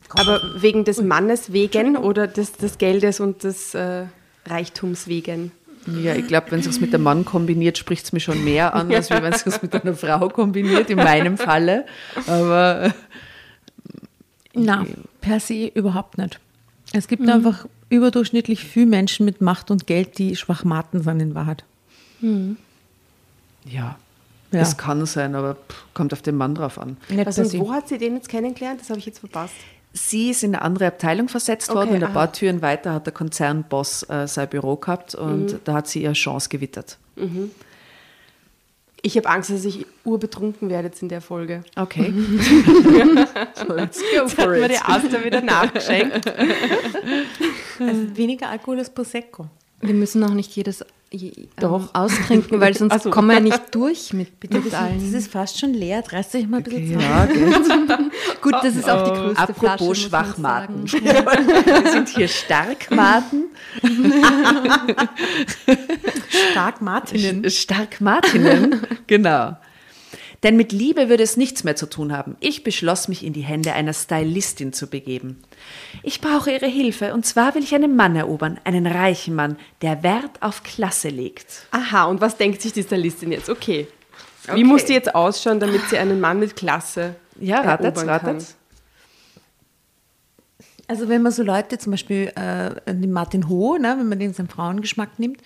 Aber wegen des Mannes wegen oder des, des Geldes und des äh, Reichtums wegen? Ja, ich glaube, wenn es sich mit dem Mann kombiniert, spricht es mir schon mehr an, als wenn es sich mit einer Frau kombiniert, in meinem Falle. Aber äh, Na, per se überhaupt nicht. Es gibt einfach überdurchschnittlich viele Menschen mit Macht und Geld, die Schwachmaten sind in Wahrheit. ja, Ja. es kann sein, aber kommt auf den Mann drauf an. Also, wo hat sie den jetzt kennengelernt? Das habe ich jetzt verpasst. Sie ist in eine andere Abteilung versetzt worden Okay, und ein aha. paar Türen weiter hat der Konzernboss äh, sein Büro gehabt und da hat sie ihre Chance gewittert. Ich habe Angst, dass ich urbetrunken werde jetzt in der Folge. Okay. let's go Jetzt hat for mir die. Asta wieder nachgeschenkt. Also weniger Alkohol als Prosecco. Wir müssen auch nicht jedes je, Doch. ähm, austrinken, weil sonst Ach so. kommen wir ja nicht durch mit, mit Das allen. ist fast schon leer. Reißt euch mal ein bisschen zusammen. Ja, geht. Gut, das ist auch die größte Flasche, Apropos man Schwachmaten. Wir sind hier Starkmaten. Stark Martinen. Stark Martinnen, genau. Denn mit Liebe würde es nichts mehr zu tun haben. Ich beschloss mich in die Hände einer Stylistin zu begeben. Ich brauche ihre Hilfe und zwar will ich einen Mann erobern, einen reichen Mann, der Wert auf Klasse legt. Aha, und was denkt sich die Stylistin jetzt? Okay. Wie Okay. muss die jetzt ausschauen, damit sie einen Mann mit Klasse Ja, ratet's, erobern kann? ratet's. Also wenn man so Leute, zum Beispiel äh, den Martin Ho, ne, wenn man den seinen Frauengeschmack nimmt,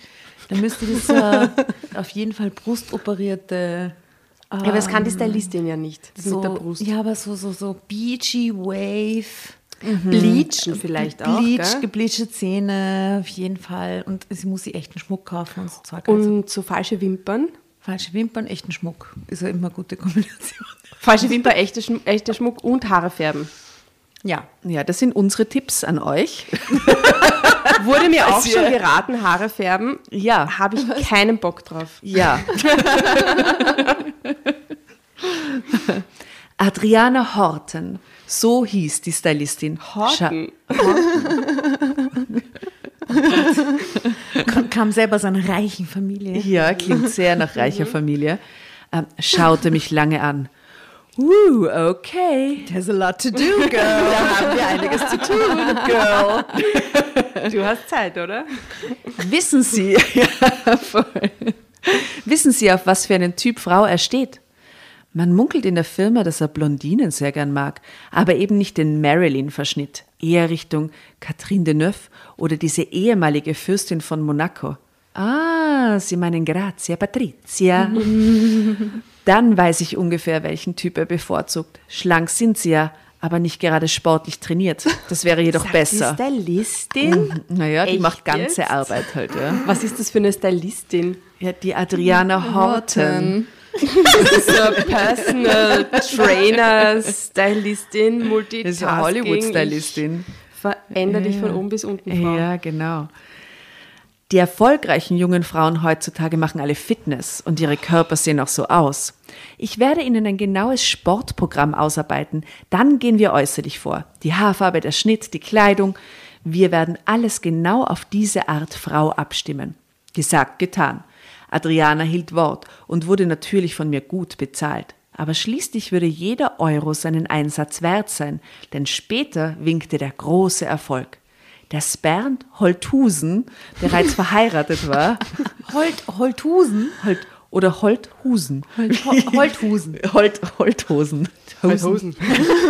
dann müsste das äh, auf jeden Fall brustoperierte Ja, aber das kann die Stylistin ja nicht. Das so, mit der Brust. Ja, aber so, so, so beachy Wave. Bleachen vielleicht auch. Bleach, gebleachte Zähne, auf jeden Fall. Und sie muss sich echten Schmuck kaufen und so Zeug. Also Und so falsche Wimpern. falsche Wimpern, echten Schmuck. Ist ja immer eine gute Kombination. Falsche Wimpern, echter Schmuck und Haare färben. Ja. Ja, das sind unsere Tipps an euch. Wurde mir auch schon geraten, Haare färben. Ja, Habe ich keinen Bock drauf. ja. Adriana Horten, so hieß die Stylistin. Horten? Kam, kam selber aus einer reichen Familie. Ja, klingt sehr nach reicher Familie. Ähm, schaute mich lange an. Uh, okay. There's a lot to do, girl. Da haben wir einiges zu tun, Girl. Du hast Zeit, oder? Wissen Sie, ja, voll. Wissen Sie, auf was für einen Typ Frau er steht? Man munkelt in der Firma, dass er Blondinen sehr gern mag, aber eben nicht den Marilyn-Verschnitt, eher Richtung Catherine Deneuve oder diese ehemalige Fürstin von Monaco. Ah, Sie meinen Grazia Patrizia. Dann weiß ich ungefähr, welchen Typ er bevorzugt. Schlank sind sie ja, aber nicht gerade sportlich trainiert. Das wäre jedoch besser. Die Stylistin? Naja, die Echt macht ganze jetzt? Arbeit halt, ja. Was ist das für eine Stylistin? Ja, die Adriana Horten. So Personal Trainer, Stylistin, Das Multitasking. ist ja Hollywood-Stylistin. Ich Veränder dich von oben bis unten, Frau. Ja, genau. Die erfolgreichen jungen Frauen heutzutage machen alle Fitness und ihre Körper sehen auch so aus. Ich werde Ihnen ein genaues Sportprogramm ausarbeiten. Dann gehen wir äußerlich vor. Die Haarfarbe, der Schnitt, die Kleidung. Wir werden alles genau auf diese Art Frau abstimmen. Gesagt, getan. Adriana hielt Wort und wurde natürlich von mir gut bezahlt. Aber schließlich würde jeder Euro seinen Einsatz wert sein, denn später winkte der große Erfolg. Der Bernd Holthusen bereits verheiratet war, Holt, Holthusen? Holt, oder Holthusen. Ho- Holthusen. Holt, Holthosen. Hosen.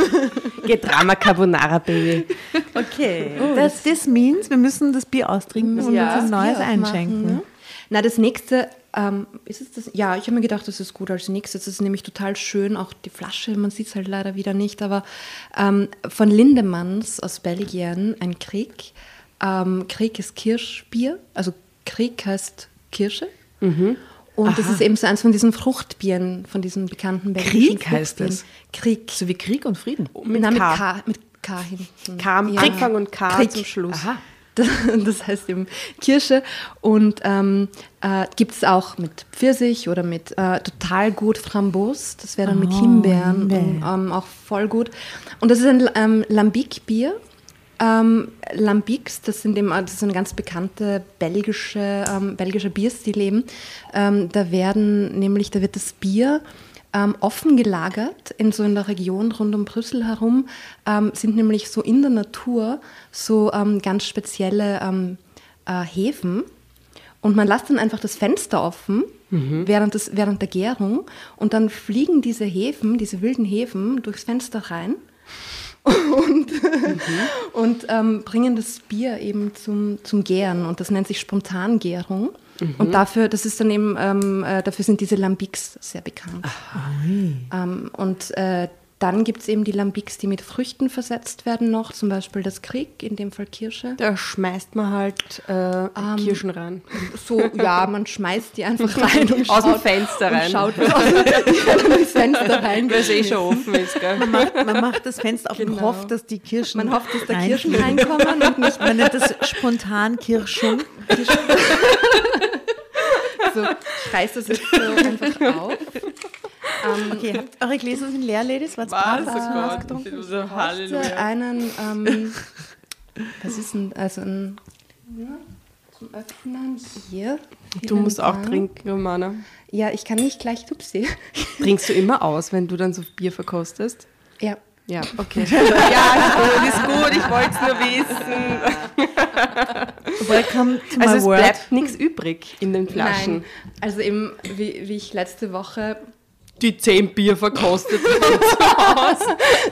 Geht Drama Carbonara, Baby. Okay. Das, das means, wir müssen das Bier austrinken und Ja, uns ein neues einschenken. ne? Na, das nächste, ähm, ist es das? Ja, ich habe mir gedacht, das ist gut als nächstes. Das ist nämlich total schön, auch die Flasche, man sieht es halt leider wieder nicht, aber ähm, von Lindemanns aus Belgien, ein Krieg. Ähm, Krieg ist Kirschbier, also Krieg heißt Kirsche. Und das ist eben so eins von diesen Fruchtbieren, von diesen bekannten belgischen Krieg heißt es? Krieg. So wie Krieg und Frieden. Mit Na, mit K. K. Mit K hinten. K am Anfang und K Krieg. zum Schluss. Aha. Das, heißt eben Kirsche und ähm, äh, gibt es auch mit Pfirsich oder mit äh, total gut Framboos. Das wäre dann mit Himbeeren und, ähm, auch voll gut. Und das ist ein ähm, Lambic-Bier. Ähm, Lambics, das sind eben, das ist eine ganz bekannte belgische, ähm, belgische Bierstil eben. Ähm, da werden nämlich, da wird das Bier ähm, offen gelagert in so in der Region rund um Brüssel herum, ähm, sind nämlich so in der Natur so ähm, ganz spezielle ähm, äh, Hefen. Und man lässt dann einfach das Fenster offen während, des, während der Gärung und dann fliegen diese Hefen, diese wilden Hefen durchs Fenster rein und, und ähm, bringen das Bier eben zum, zum Gären und das nennt sich Spontangärung. Und dafür, das ist dann eben, ähm, äh, dafür sind diese Lambics sehr bekannt. Ähm, und äh, dann gibt es eben die Lambics, die mit Früchten versetzt werden noch, zum Beispiel das Krieg, in dem Fall Kirsche. Da schmeißt man halt äh, Kirschen rein. So, ja, man schmeißt die einfach rein und Aus dem Fenster und rein. Schaut, werden durchs Fenster rein. Weil es eh schon offen ist, gell? Man macht, man macht das Fenster auf und Genau. hofft, dass die Kirschen Man hofft, dass da reinfliegen. Kirschen reinkommen und nicht Man nennt das spontan Kirschung. so, ich reiß das jetzt so einfach auf. Okay, habt eure Gläser sind leer, Ladies? Hast du was getrunken? so Heute einen, ähm, was ist denn, also ein, ja, zum Öffnen hier. Du musst auch Dank. trinken, Romana. Ja, ich kann nicht gleich Tupsi. Trinkst du immer aus, wenn du dann so Bier verkostest? Ja. Ja, okay. ja, ist gut, ist gut. Ich wollte es nur wissen. Welcome to my Also es world. bleibt nichts übrig in den Flaschen. Nein, also eben, wie, wie ich letzte Woche Die zehn Bier verkostet.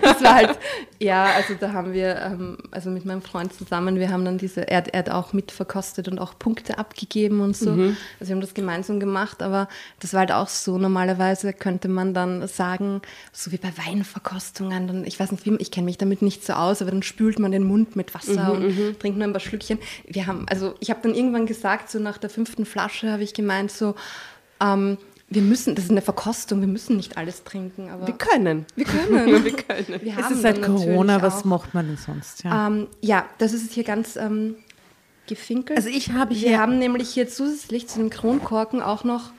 Das war halt, ja, also da haben wir, ähm, also mit meinem Freund zusammen, wir haben dann diese, er, hat- er hat auch mitverkostet und auch Punkte abgegeben und so. Also wir haben das gemeinsam gemacht, aber das war halt auch so. Normalerweise könnte man dann sagen, so wie bei Weinverkostungen, dann, ich weiß nicht, wie, ich kenne mich damit nicht so aus, aber dann spült man den Mund mit Wasser und trinkt nur ein paar Schlückchen. Wir haben, also ich habe dann irgendwann gesagt, so nach der fünften Flasche habe ich gemeint, so, ähm, wir müssen, das ist eine Verkostung, wir müssen nicht alles trinken, aber Wir können. wir können. Wir können. Wir Es ist seit Corona, was auch, macht man denn sonst? Ja. Ähm, ja, das ist hier ganz ähm, gefinkelt. Also ich habe Wir hier- haben nämlich hier zusätzlich zu dem Kronkorken auch noch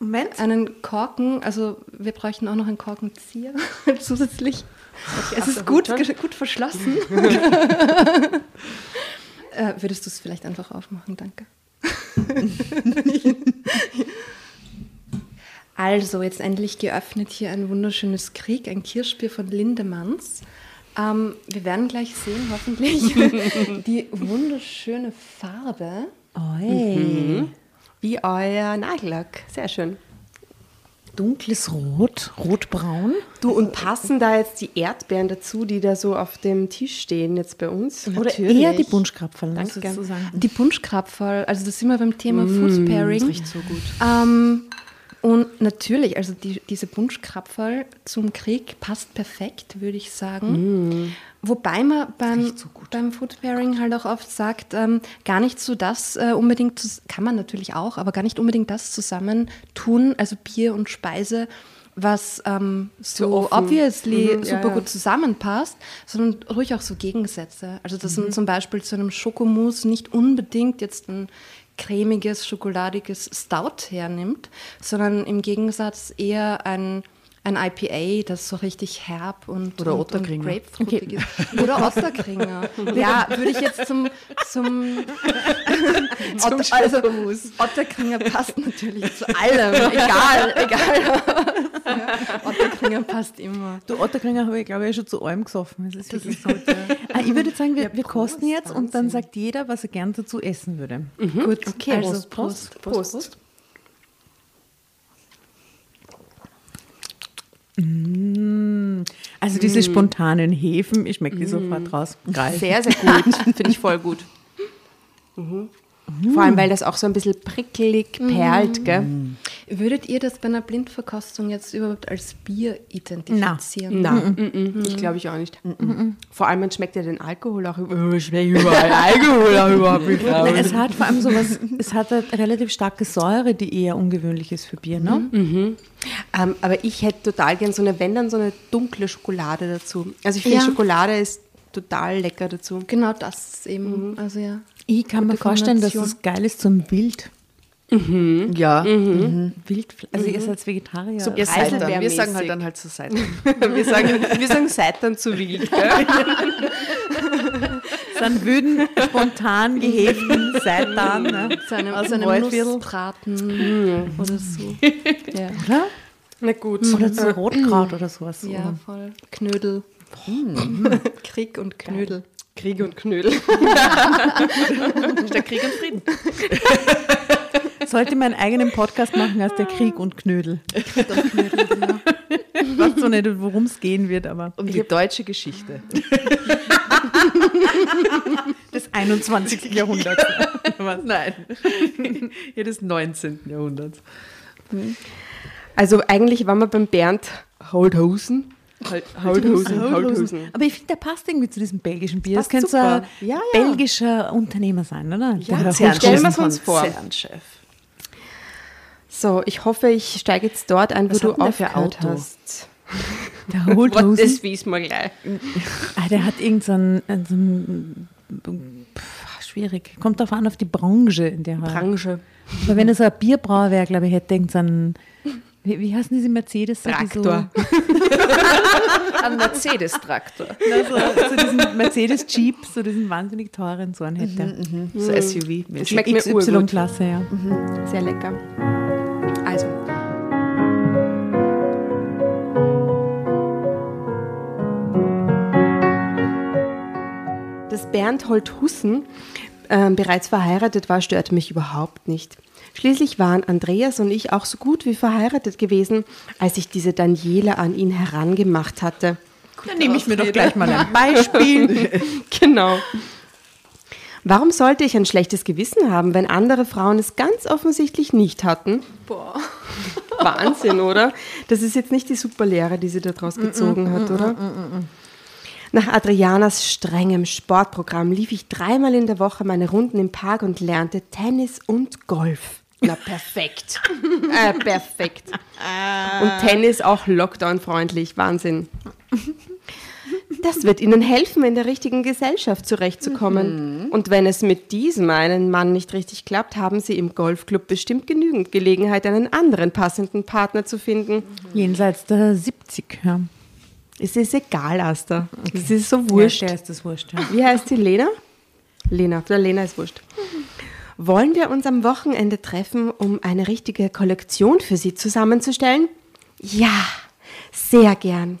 Moment. einen Korken, also wir bräuchten auch noch einen Korkenzieher zusätzlich. es ist gut, gut verschlossen. äh, würdest du es vielleicht einfach aufmachen? Danke. Also, jetzt endlich geöffnet hier ein wunderschönes Krieg, ein Kirschbier von Lindemanns. Ähm, wir werden gleich sehen, hoffentlich, die wunderschöne Farbe. Oi. Wie euer Nagellack. Sehr schön. Dunkles Rot, rotbraun. Du, und passen da jetzt die Erdbeeren dazu, die da so auf dem Tisch stehen jetzt bei uns? Oder Natürlich. eher die Bunschkrapferl, Danke. sozusagen. Die Punschkrapferl, also das sind wir beim Thema Food Pairing. Das riecht so gut. Ähm, Und natürlich, also die, diese Bunschkrapferl zum Krieg passt perfekt, würde ich sagen. Wobei man beim, beim Food Pairing halt auch oft sagt, ähm, gar nicht so das äh, unbedingt, kann man natürlich auch, aber gar nicht unbedingt das zusammen tun, also Bier und Speise, was ähm, so offen. obviously Mhm, ja, super ja. gut zusammenpasst, sondern ruhig auch so Gegensätze. Also dass Mhm. man zum Beispiel zu einem Schokomousse nicht unbedingt jetzt ein cremiges, schokoladiges Stout hernimmt, sondern im Gegensatz eher ein, ein IPA, das so richtig herb und, Oder und, und grapefruitig ist. Oder Otterkringer. ja, würde ich jetzt zum, zum, Otter, also, Otterkringer passt natürlich zu allem, egal, egal. ja, Otterkringer passt immer. Du Otterkringer habe ich, glaube ich, schon zu allem gesoffen. Es ist wirklich so. Ah, ich würde sagen, wir, wir kosten jetzt und dann sagt jeder, was er gern dazu essen würde. Gut, okay, also Prost, Prost. Prost. Prost. Also diese spontanen Hefen, ich schmecke die sofort raus. Geil. Sehr, sehr gut. Finde ich voll gut. Mhm. Vor allem, weil das auch so ein bisschen prickelig perlt, gell? Würdet ihr das bei einer Blindverkostung jetzt überhaupt als Bier identifizieren? Nein, mhm. ich glaube ich auch nicht. Vor allem, man schmeckt ja den Alkohol auch über, schmeckt überall Alkohol auch überhaupt nicht. Nein, es hat vor allem sowas, es hat eine relativ starke Säure, die eher ungewöhnlich ist für Bier, ne? Ähm, aber ich hätte total gern so eine, wenn dann so eine dunkle Schokolade dazu. Also ich finde, Ja. Schokolade ist total lecker dazu. Genau das eben. Also ja. Ich kann mir vorstellen, dass es geil ist zum Wild. Ja, Wild also ihr seid Vegetarier. so Ja, Seitern. Wir sagen halt dann halt so Seitern. Wir sagen, wir sagen Seitan zu wild. Sind wüden, spontan geheften Seitan. Ne? Zu einem, Aus einem. Nussbraten oder so. ja. Oder? Na gut. Oder zu Rotkraut oder sowas. ja, voll. Knödel. Krieg und Knödel. Krieg und Knödel. Statt Krieg und Frieden. Sollte man einen eigenen Podcast machen als der Krieg und Knödel. Krieg und Knödel, genau. Ich weiß so nicht, worum es gehen wird, aber Um die deutsche Geschichte. des 21. Jahrhunderts. Was? Nein. Ja, des 19. Jahrhunderts. Also eigentlich waren wir beim Bernd Holdhosen. Holdhosen, Holdhosen. Aber ich finde, der passt irgendwie zu diesem belgischen Bier. Das könnte so ein Ja, ja. belgischer Unternehmer sein, oder? Ja, Stellen wir es uns vor. Konzernchef. So, ich hoffe, ich steige jetzt dort ein, wo Was du aufgehört Auto? hast. Der holt What, das wissen wir gleich. Ah, der hat irgendeinen so einen, pff, schwierig. Kommt darauf an, auf die Branche, in der er. Branche. Aber wenn er so ein Bierbrauer wäre, glaube ich, hätte irgendeinen, wie, wie heißen diese Mercedes? Traktor. Ein Mercedes-Traktor. So, also, so diesen Mercedes Jeep, so diesen wahnsinnig teuren, so einen hätte. So SUV. Schmeckt mir urgut. XY-Klasse, ja. Sehr lecker. Also. Dass Bernd Holt-Hussen ähm, bereits verheiratet war, störte mich überhaupt nicht. Schließlich waren Andreas und ich auch so gut wie verheiratet gewesen, als ich diese Daniela an ihn herangemacht hatte. Dann nehme ich mir doch gleich mal ein Beispiel. Genau. Warum sollte ich ein schlechtes Gewissen haben, wenn andere Frauen es ganz offensichtlich nicht hatten? Boah. Wahnsinn, oder? Das ist jetzt nicht die Superlehre, die sie daraus gezogen hat, oder? Nach Adrianas strengem Sportprogramm lief ich dreimal in der Woche meine Runden im Park und lernte Tennis und Golf. Na, perfekt. äh, perfekt. Und Tennis auch Lockdown-freundlich. Wahnsinn. Das wird Ihnen helfen, in der richtigen Gesellschaft zurechtzukommen. Und wenn es mit diesem einen Mann nicht richtig klappt, haben Sie im Golfclub bestimmt genügend Gelegenheit, einen anderen passenden Partner zu finden. Jenseits der 70, ja. Es ist egal, Asta. Es ist so wurscht. Ja, der ist das wurscht, ja. Wie heißt sie? Lena? Lena. Der Lena ist wurscht. Wollen wir uns am Wochenende treffen, um eine richtige Kollektion für Sie zusammenzustellen? Ja, sehr gern.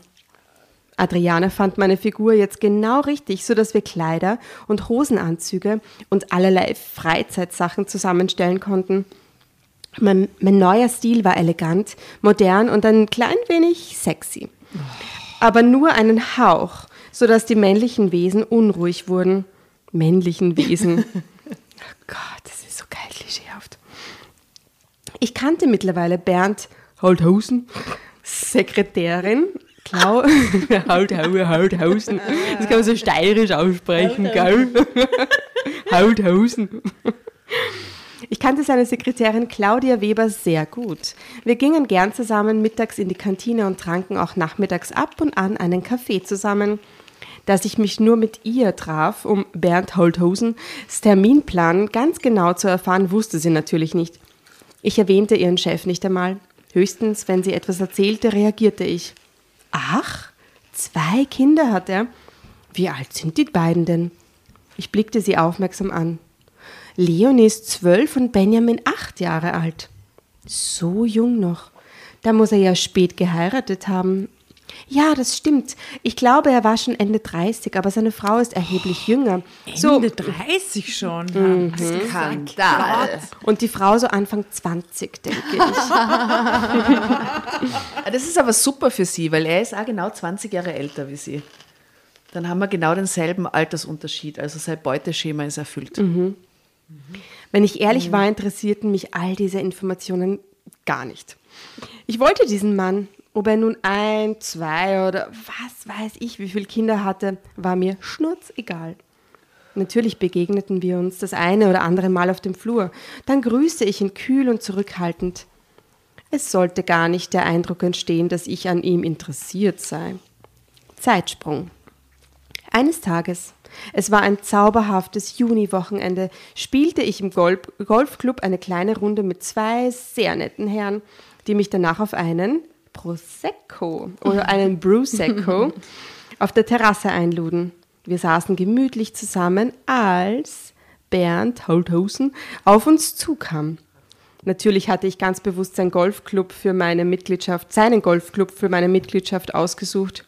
Adriane fand meine Figur jetzt genau richtig, sodass wir Kleider und Hosenanzüge und allerlei Freizeitsachen zusammenstellen konnten. Mein, mein neuer Stil war elegant, modern und ein klein wenig sexy. Aber nur einen Hauch, sodass die männlichen Wesen unruhig wurden. Männlichen Wesen. Gott, das ist so geil klischeehaft. Ich kannte mittlerweile Bernd Holthausen, Sekretärin. Klau Holthausen, Holthausen. Das kann man so steirisch aussprechen, gell? Holthausen. Ich kannte seine Sekretärin Claudia Weber sehr gut. Wir gingen gern zusammen mittags in die Kantine und tranken auch nachmittags ab und an einen Kaffee zusammen. Dass ich mich nur mit ihr traf, um Bernd Holthausen Terminplan ganz genau zu erfahren, wusste sie natürlich nicht. Ich erwähnte ihren Chef nicht einmal. Höchstens, wenn sie etwas erzählte, reagierte ich. Ach, zwei Kinder hat er. Wie alt sind die beiden denn? Ich blickte sie aufmerksam an. Leonie ist zwölf und Benjamin acht Jahre alt. So jung noch. Da muss er ja spät geheiratet haben. Ja, das stimmt. Ich glaube, er war schon Ende 30, aber seine Frau ist erheblich jünger. So, Ende 30 schon. Mhm. Skandal. und die Frau so Anfang 20, denke ich. Das ist aber super für sie, weil er ist auch genau 20 Jahre älter wie sie. Dann haben wir genau denselben Altersunterschied, also sein Beuteschema ist erfüllt. Wenn ich ehrlich war, interessierten mich all diese Informationen gar nicht. Ich wollte diesen Mann, ob er nun ein, zwei oder was weiß ich, wie viele Kinder hatte, war mir schnurzegal. Natürlich begegneten wir uns das eine oder andere Mal auf dem Flur. Dann grüßte ich ihn kühl und zurückhaltend. Es sollte gar nicht der Eindruck entstehen, dass ich an ihm interessiert sei. Zeitsprung. Eines Tages, es war ein zauberhaftes Juniwochenende, spielte ich im Golf Golfclub eine kleine Runde mit zwei sehr netten Herren, die mich danach auf einen Prosecco oder einen Brusecco auf der Terrasse einluden. Wir saßen gemütlich zusammen, als Bernd Holthausen auf uns zukam. Natürlich hatte ich ganz bewusst seinen Golfclub für meine Mitgliedschaft, seinen Golfclub für meine Mitgliedschaft ausgesucht.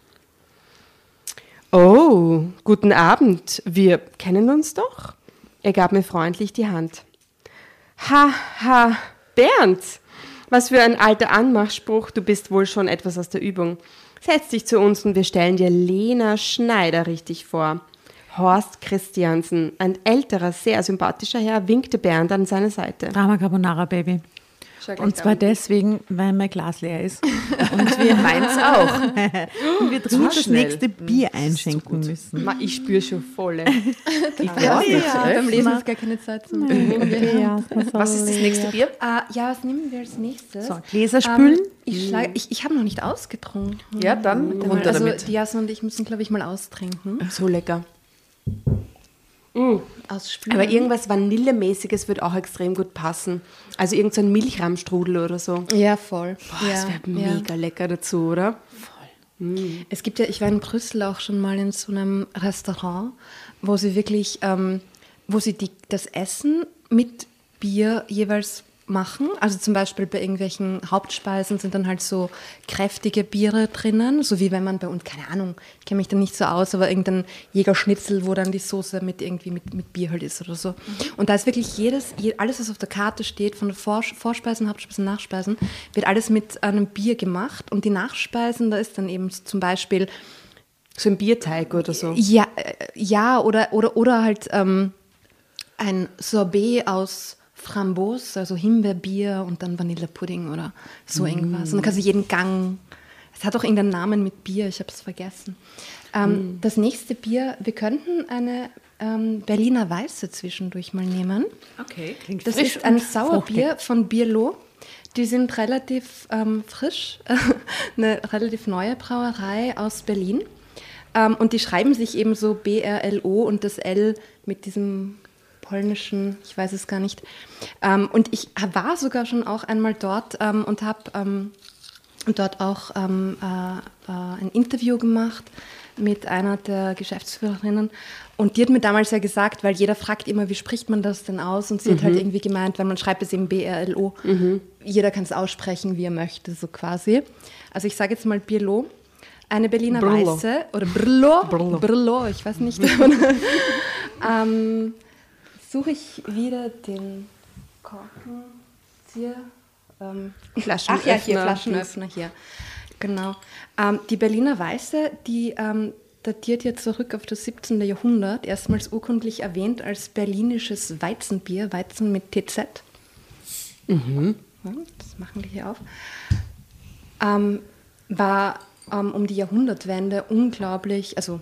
Oh, guten Abend. Wir kennen uns doch. Er gab mir freundlich die Hand. Ha, ha, Bernd. Was für ein alter Anmachspruch. Du bist wohl schon etwas aus der Übung. Setz dich zu uns und wir stellen dir Lena Schneider richtig vor. Horst Christiansen, ein älterer, sehr sympathischer Herr, winkte Bernd an seine Seite. Drama Carbonara, Baby. Und zwar deswegen, weil mein Glas leer ist. Und wir, Meins auch. und wir dringend das schnell. nächste Bier einschenken müssen. Ma, ich spüre schon volle. Ja, Ja, beim Lesen ist gar keine Zeit zum Was ist das nächste Bier? Ah, ja, was nehmen wir als nächstes? So, Gläser spülen. Ähm, ich schlag- ich, ich habe noch nicht ausgetrunken. Ja, dann runter also damit. die Jason und ich müssen, glaube ich, mal austrinken. So lecker. Ausspülen. Aber irgendwas Vanillemäßiges wird auch extrem gut passen. Also irgend so ein Milchramstrudel oder so. ja, voll. Boah, ja, das wäre ja. mega lecker dazu, oder? Es gibt ja, ich war in Brüssel auch schon mal in so einem Restaurant, wo sie wirklich, ähm, wo sie die, das Essen mit Bier jeweils machen. Also zum Beispiel bei irgendwelchen Hauptspeisen sind dann halt so kräftige Biere drinnen, so wie wenn man bei uns, keine Ahnung, ich kenne mich da nicht so aus, aber irgendein Jägerschnitzel, wo dann die Soße mit irgendwie mit, mit Bier halt ist oder so. Und da ist wirklich jedes, je, alles, was auf der Karte steht, von Vor, Vorspeisen, Hauptspeisen, Nachspeisen, wird alles mit einem Bier gemacht. Und die Nachspeisen, da ist dann eben zum Beispiel So ein Bierteig oder so. ja, äh, ja oder, oder, oder halt ähm, ein Sorbet aus Framboos, also Himbeerbier und dann Vanillepudding oder so irgendwas. Und dann kannst du jeden Gang. Es hat auch irgendeinen Namen mit Bier, ich habe es vergessen. Ähm, Das nächste Bier, wir könnten eine ähm, Berliner Weiße zwischendurch mal nehmen. Okay. Das ist ein Sauerbier von Bierlo. Die sind relativ ähm, frisch, eine relativ neue Brauerei aus Berlin. Ähm, und die schreiben sich eben so B-R-L-O und das L mit diesem polnischen, ich weiß es gar nicht. Ähm, und ich war sogar schon auch einmal dort ähm, und habe ähm, dort auch ähm, äh, äh, ein Interview gemacht mit einer der Geschäftsführerinnen. Und die hat mir damals ja gesagt, weil jeder fragt immer, wie spricht man das denn aus? Und sie hat halt irgendwie gemeint, weil man schreibt es eben B-R-L-O. Jeder kann es aussprechen, wie er möchte, so quasi. Also ich sage jetzt mal Bierlo. Eine Berliner Brlo. Weiße oder Brlo, Brlo. Brlo, ich weiß nicht. ähm, suche ich wieder den Korkenzieher. Ähm, Flaschenöffner. Ach ja, hier, Flaschenöffner hier. Genau. Ähm, die Berliner Weiße, die ähm, datiert ja zurück auf das 17. Jahrhundert, erstmals urkundlich erwähnt als berlinisches Weizenbier, Weizen mit TZ. das machen wir hier auf, ähm, war ähm, um die Jahrhundertwende unglaublich, also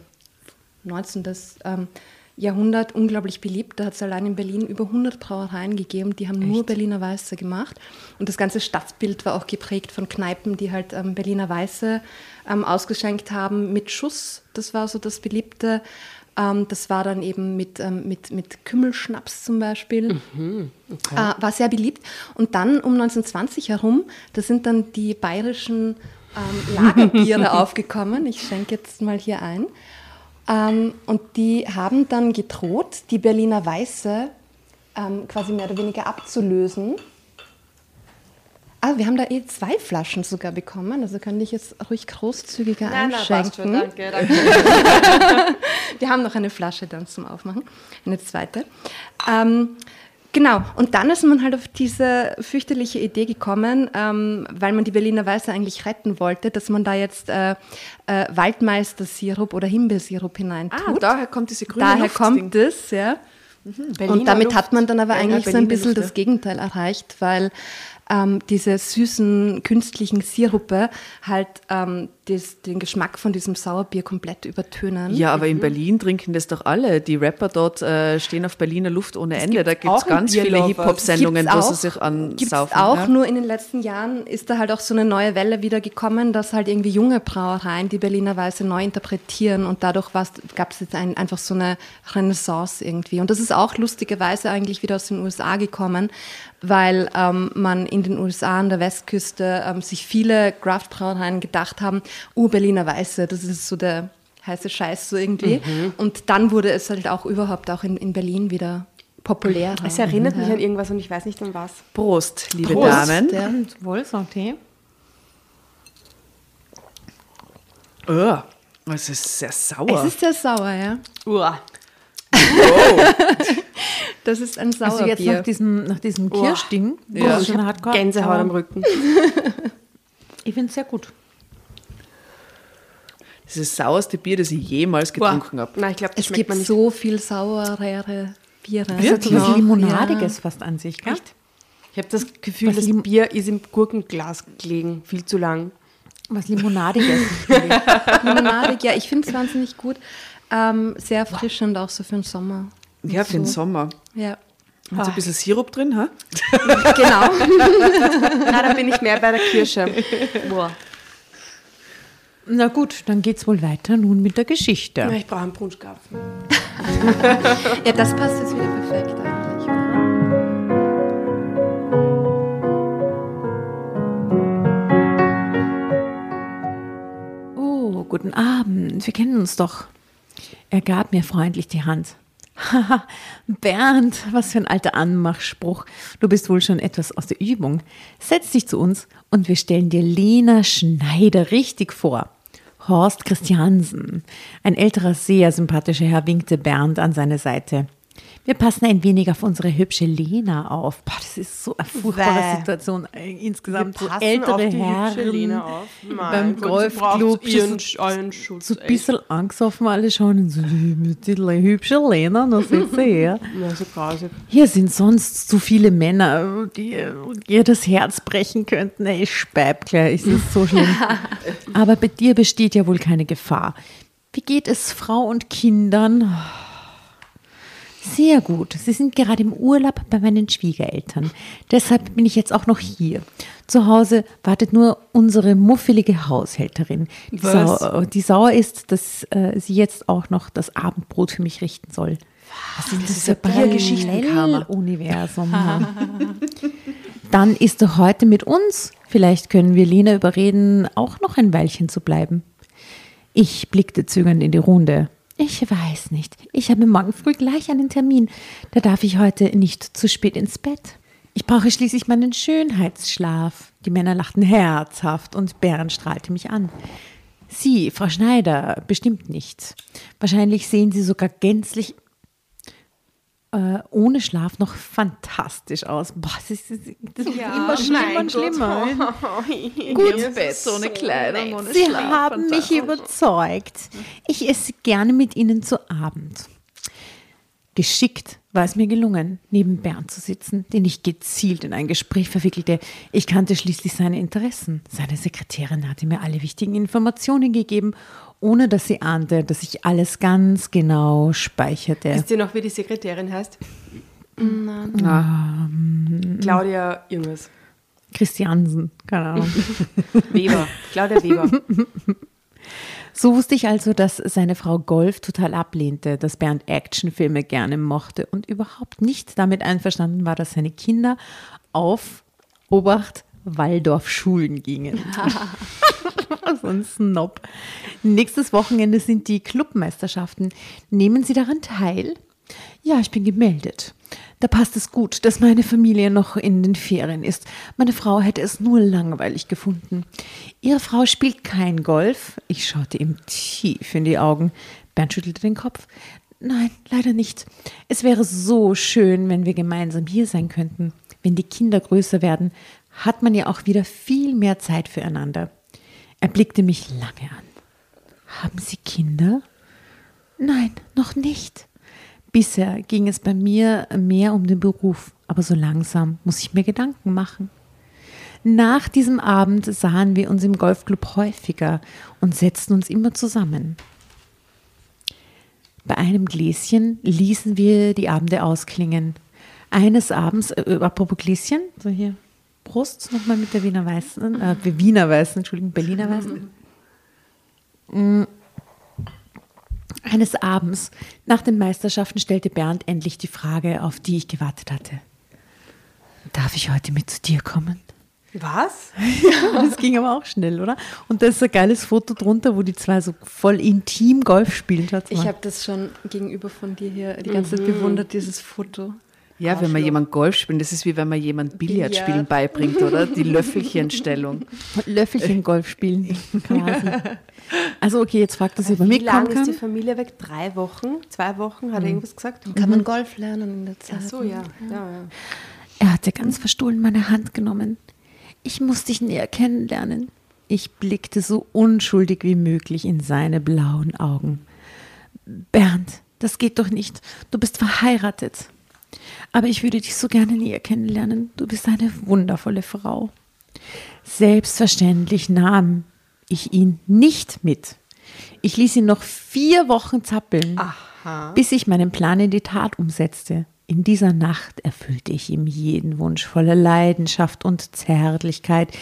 19. Ähm, Jahrhundert unglaublich beliebt. Da hat es allein in Berlin über 100 Brauereien gegeben, die haben Echt? nur Berliner Weiße gemacht. Und das ganze Stadtbild war auch geprägt von Kneipen, die halt ähm, Berliner Weiße ähm, ausgeschenkt haben mit Schuss. Das war so das Beliebte. Ähm, das war dann eben mit, ähm, mit, mit Kümmelschnaps zum Beispiel. Mhm, okay. äh, war sehr beliebt. Und dann um 1920 herum, da sind dann die bayerischen ähm, Lagerbiere aufgekommen. Ich schenke jetzt mal hier ein. Ähm, und die haben dann gedroht, die Berliner Weiße ähm, quasi mehr oder weniger abzulösen. Ah, wir haben da eh zwei Flaschen sogar bekommen, also könnte ich jetzt ruhig großzügiger nein, einschenken. Nein, danke, danke. wir haben noch eine Flasche dann zum Aufmachen, eine zweite. Ähm, Genau, und dann ist man halt auf diese fürchterliche Idee gekommen, ähm, weil man die Berliner Weiße eigentlich retten wollte, dass man da jetzt äh, äh, Waldmeister-Sirup oder Himbeersirup hineintut. Ah, daher kommt diese grüne Daher kommt es, ja. Mhm, und damit Luft. hat man dann aber eigentlich ja, so ein bisschen Luft, das Gegenteil erreicht, weil ähm, diese süßen künstlichen Sirupe halt ähm, das, den Geschmack von diesem Sauerbier komplett übertönen. Ja, aber in Berlin trinken das doch alle. Die Rapper dort äh, stehen auf Berliner Luft ohne Ende. Da gibt es ganz viele Hip-Hop-Sendungen, wo sie sich ansaufen. Gibt's auch, ja. nur in den letzten Jahren ist da halt auch so eine neue Welle wieder gekommen, dass halt irgendwie junge Brauereien die Berliner Weiße neu interpretieren und dadurch gab es jetzt ein, einfach so eine Renaissance irgendwie. Und das ist auch lustigerweise eigentlich wieder aus den USA gekommen, weil ähm, man in den USA an der Westküste ähm, sich viele Craft-Brauereien gedacht haben, uh, Berliner Weiße, das ist so der heiße Scheiß so irgendwie. Mhm. Und dann wurde es halt auch überhaupt auch in, in Berlin wieder populär. Es erinnert mhm. mich an irgendwas und ich weiß nicht an was. Prost, liebe Prost, Damen. Ja. Wohl, Santé. Oh, es ist sehr sauer. Es ist sehr sauer, ja. Uah. Wow. das ist ein Sauerbier. Also jetzt nach diesem, nach diesem Kirschding, ja. schon Hardcore. Gänsehaut am Rücken. ich finde es sehr gut. Das ist das sauerste Bier, das ich jemals getrunken habe. Nein, ich glaube, es gibt so viel sauerere Biere. Das hat so was Limonadiges ja. fast an sich, gell? Echt? Ich habe das Gefühl, was das Lim Bier ist im Gurkenglas gelegen, viel zu lang. Was Limonadiges. Limonadig, ja, ich finde es wahnsinnig gut. Ähm, sehr erfrischend auch so für den Sommer. Ja, für so. den Sommer. Ja. Hat so ein bisschen Sirup drin, ha? genau. Na, da bin ich mehr bei der Kirsche. Boah. Na gut, dann geht's wohl weiter nun mit der Geschichte. Ja, ich brauche einen Brunschgapfel. ja, das passt jetzt wieder perfekt eigentlich. Oh, guten Abend. Wir kennen uns doch. Er gab mir freundlich die Hand. Haha, Bernd, was für ein alter Anmachspruch. Du bist wohl schon etwas aus der Übung. Setz dich zu uns und wir stellen dir Lena Schneider richtig vor. Horst Christiansen, ein älterer, sehr sympathischer Herr, winkte Bernd an seine Seite. Wir passen ein wenig auf unsere hübsche Lena auf. Boah, das ist so eine furchtbare. Situation. Äh, insgesamt so ältere Herren beim Golfclub so ein bisschen angesoffen alle schauen. So, die hübsche Lena, da sitzt sie her. Ja, so grausig. Hier sind sonst zu viele Männer, die ihr das Herz brechen könnten. Ich speib gleich, es ist so schlimm. Aber bei dir besteht ja wohl keine Gefahr. Wie geht es Frau und Kindern? Sehr gut. Sie sind gerade im Urlaub bei meinen Schwiegereltern. Deshalb bin ich jetzt auch noch hier. Zu Hause wartet nur unsere muffelige Haushälterin, die, sau die sauer ist, dass äh, sie jetzt auch noch das Abendbrot für mich richten soll. Was sind das, das für Paralleluniversum? Dann ist du heute mit uns. Vielleicht können wir Lena überreden, auch noch ein Weilchen zu bleiben. Ich blickte zögernd in die Runde. Ich weiß nicht. Ich habe morgen früh gleich einen Termin. Da darf ich heute nicht zu spät ins Bett. Ich brauche schließlich meinen Schönheitsschlaf. Die Männer lachten herzhaft und Bären strahlte mich an. Sie, Frau Schneider, bestimmt nicht. Wahrscheinlich sehen Sie sogar gänzlich äh, ohne Schlaf noch fantastisch aus. Boah, das ist, das ist ja, immer schlimmer und schlimmer. Gut, ins Bett, so eine Kleidung ohne Sie Schlaf. Sie haben mich überzeugt. Ich esse gerne mit Ihnen zu Abend. Geschickt war es mir gelungen, neben Bernd zu sitzen, den ich gezielt in ein Gespräch verwickelte. Ich kannte schließlich seine Interessen. Seine Sekretärin hatte mir alle wichtigen Informationen gegeben, ohne dass sie ahnte, dass ich alles ganz genau speicherte. Wisst ihr noch, wie die Sekretärin heißt? Ah, Claudia irgendwas. Christiansen, keine Ahnung. Weber. Claudia Weber. So wusste ich also, dass seine Frau Golf total ablehnte, dass Bernd Actionfilme gerne mochte und überhaupt nicht damit einverstanden war, dass seine Kinder auf Obacht Waldorf-Schulen gingen. so ein Snob. Nächstes Wochenende sind die Clubmeisterschaften. Nehmen Sie daran teil? Ja, ich bin gemeldet. Da passt es gut, dass meine Familie noch in den Ferien ist. Meine Frau hätte es nur langweilig gefunden. Ihre Frau spielt kein Golf. Ich schaute ihm tief in die Augen. Bernd schüttelte den Kopf. Nein, leider nicht. Es wäre so schön, wenn wir gemeinsam hier sein könnten. Wenn die Kinder größer werden, hat man ja auch wieder viel mehr Zeit füreinander. Er blickte mich lange an. Haben Sie Kinder? Nein, noch nicht. Bisher ging es bei mir mehr um den Beruf, aber so langsam muss ich mir Gedanken machen. Nach diesem Abend sahen wir uns im Golfclub häufiger und setzten uns immer zusammen. Bei einem Gläschen ließen wir die Abende ausklingen. Eines Abends, äh, apropos Gläschen, so hier, Brust nochmal mit der Wiener Weißen, äh, Wiener Weißen, Entschuldigung, Berliner Weißen. Eines Abends nach den Meisterschaften stellte Bernd endlich die Frage, auf die ich gewartet hatte. Darf ich heute mit zu dir kommen? Was? Das ging aber auch schnell, oder? Und da ist ein geiles Foto drunter, wo die zwei so voll intim Golf spielen. Schaut's Ich habe das schon gegenüber von dir hier die ganze Zeit bewundert, dieses Foto. Ja, wenn man jemand Golf spielt, das ist wie wenn man jemand Billard spielen Billard. beibringt, oder? Die Löffelchenstellung. Löffelchen Golf spielen, quasi. Also okay, jetzt fragt er, ob er Wie mitkommen lange ist die. Familie weg? Drei Wochen? Zwei Wochen? Hat er irgendwas gesagt? Kann man Golf lernen in der Zeit? Ach so, ja. ja, ja. Er hatte ganz verstohlen meine Hand genommen. Ich muss dich näher kennenlernen. Ich blickte so unschuldig wie möglich in seine blauen Augen. Bernd, das geht doch nicht. Du bist verheiratet. Aber ich würde dich so gerne näher kennenlernen. Du bist eine wundervolle Frau. Selbstverständlich nahm ich ihn nicht mit. Ich ließ ihn noch vier Wochen zappeln, bis ich meinen Plan in die Tat umsetzte. In dieser Nacht erfüllte ich ihm jeden Wunsch voller Leidenschaft und Zärtlichkeit.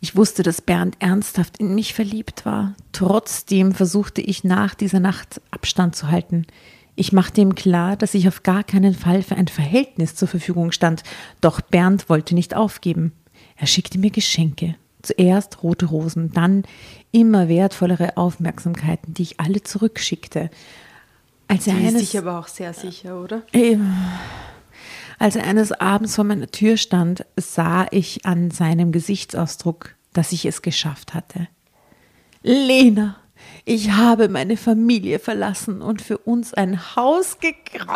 Ich wusste, dass Bernd ernsthaft in mich verliebt war. Trotzdem versuchte ich nach dieser Nacht Abstand zu halten. Ich machte ihm klar, dass ich auf gar keinen Fall für ein Verhältnis zur Verfügung stand. Doch Bernd wollte nicht aufgeben. Er schickte mir Geschenke. Zuerst rote Rosen, dann immer wertvollere Aufmerksamkeiten, die ich alle zurückschickte. Als er Die ist eines sich aber auch sehr sicher, oder? Eben. Als er eines Abends vor meiner Tür stand, sah ich an seinem Gesichtsausdruck, dass ich es geschafft hatte. Lena, ich habe meine Familie verlassen und für uns ein Haus gekauft.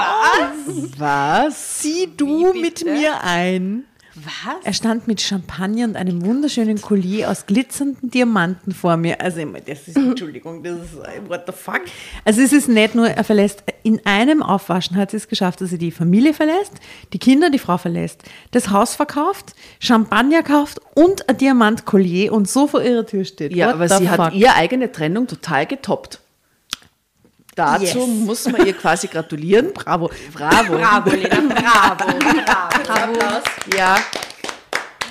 Was? Sieh du mit mir ein. Was? Er stand mit Champagner und einem wunderschönen Collier aus glitzernden Diamanten vor mir. Also, das ist, Entschuldigung, das ist, äh, what the fuck? Also, es ist nicht nur, er verlässt, in einem Aufwaschen hat sie es geschafft, dass er die Familie verlässt, die Kinder, die Frau verlässt, das Haus verkauft, Champagner kauft und ein Diamantcollier und so vor ihrer Tür steht. Ja, What aber sie fuck? hat ihre eigene Trennung total getoppt. Dazu Yes. muss man ihr quasi gratulieren. Bravo. Bravo. Bravo, Lena, bravo, bravo. Ja.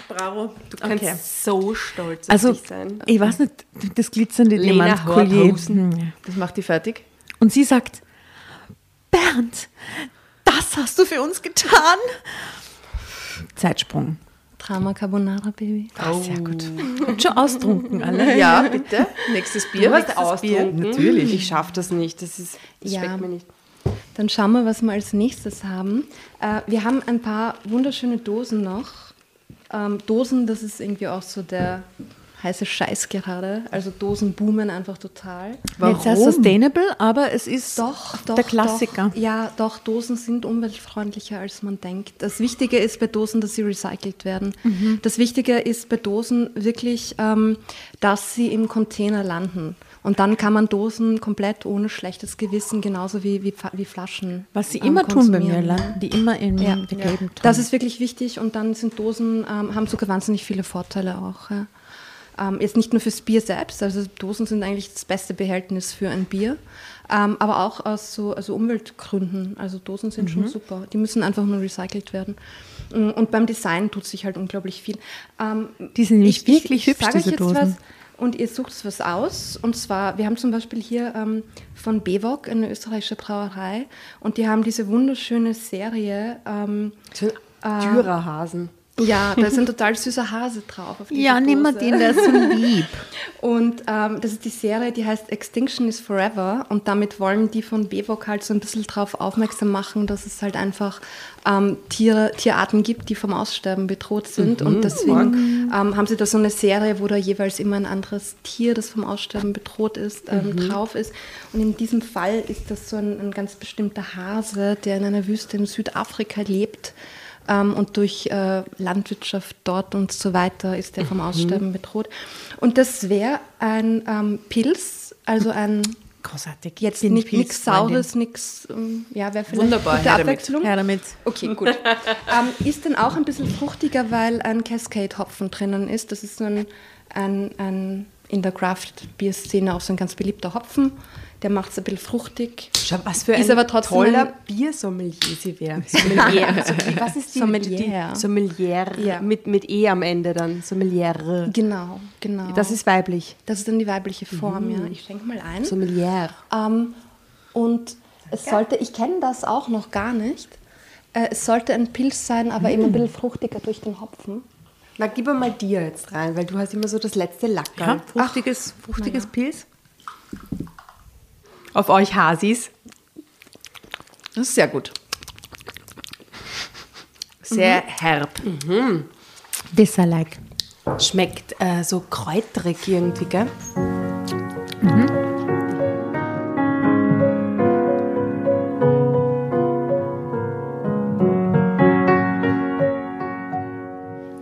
Bravo. Du kannst Okay. so stolz auf Also, dich sein. ich weiß nicht, das glitzernde. Horthausen. Hm. Das macht die fertig. Und sie sagt, Bernd, das hast du für uns getan. Zeitsprung. Drama Carbonara Baby. Ah, sehr gut. Und schon austrunken alle. Ja, bitte. Nächstes Bier. Du hast Nächstes Bier. austrunken? Natürlich. Ich schaffe das nicht. Das, ist, das Ja. schmeckt mir nicht. Dann schauen wir, was wir als nächstes haben. Äh, wir haben ein paar wunderschöne Dosen noch. Ähm, Dosen, das ist irgendwie auch so der heiße Scheiß gerade. Also Dosen boomen einfach total. Nicht sehr sustainable, aber es ist Doch, doch. der Klassiker. Doch, ja, doch, Dosen sind umweltfreundlicher, als man denkt. Das Wichtige ist bei Dosen, dass sie recycelt werden. Mhm. Das Wichtige ist bei Dosen wirklich, ähm, dass sie im Container landen. Und dann kann man Dosen komplett ohne schlechtes Gewissen, genauso wie, wie, wie Flaschen. Was sie ähm, immer tun bei mir, die immer in Ja. die gelben Tonnen. Das ist wirklich wichtig und dann sind Dosen, ähm, haben sogar wahnsinnig viele Vorteile auch. Ja. Ähm, jetzt nicht nur fürs Bier selbst, also Dosen sind eigentlich das beste Behältnis für ein Bier, ähm, aber auch aus so also Umweltgründen. Also Dosen sind schon super. Die müssen einfach nur recycelt werden. Mm, Und beim Design tut sich halt unglaublich viel. Ähm, Die sind nämlich wirklich hübsch, sage euch diese jetzt Dosen. Was, und ihr sucht was aus. Und zwar, wir haben zum Beispiel hier ähm, von Bewok, eine österreichische Brauerei, und die haben diese wunderschöne Serie. Ähm, Dürerhasen. Ja, da ist ein total süßer Hase drauf. Ja, nimm mal Dose. den, der ist so lieb. Und ähm, das ist die Serie, die heißt Extinction is Forever. Und damit wollen die von Bewok halt so ein bisschen darauf aufmerksam machen, dass es halt einfach ähm, Tiere, Tierarten gibt, die vom Aussterben bedroht sind. Und deswegen ähm, haben sie da so eine Serie, wo da jeweils immer ein anderes Tier, das vom Aussterben bedroht ist, ähm, drauf ist. Und in diesem Fall ist das so ein, ein ganz bestimmter Hase, der in einer Wüste in Südafrika lebt. Ähm, und durch äh, Landwirtschaft dort und so weiter ist der vom Aussterben bedroht. Und das wäre ein ähm, Pilz, also ein Großartig. jetzt nicht nichts Saures, nichts, ähm, ja, wäre vielleicht Wunderbar, gute her. Abwechslung. Her damit. Okay, gut. ähm, ist dann auch ein bisschen fruchtiger, weil ein Cascade-Hopfen drinnen ist. Das ist so ein, ein, ein in der Craft-Bier-Szene auch so ein ganz beliebter Hopfen. Der macht es ein bisschen fruchtig. Schau, was für Ist ein aber trotzdem toller ein- Biersommelier sie wäre. Sommelier. Was ist die? Sommelier. Die, Sommelier. Ja. Mit, mit E am Ende dann. Sommelier. Genau, genau. Das ist weiblich. das ist dann die weibliche Form, ja. Ich schenke mal ein. Sommelier. Ähm, und es sollte, ich kenne das auch noch gar nicht. Äh, es sollte ein Pilz sein, aber eben ein bisschen fruchtiger durch den Hopfen. Na, gib mal dir jetzt rein, weil du hast immer so das letzte Lacker. Ja, fruchtiges, fruchtiges Pilz. Auf euch Hasis. Das ist sehr gut. Sehr herb. This I like. Schmeckt äh, so kräuterig irgendwie, gell?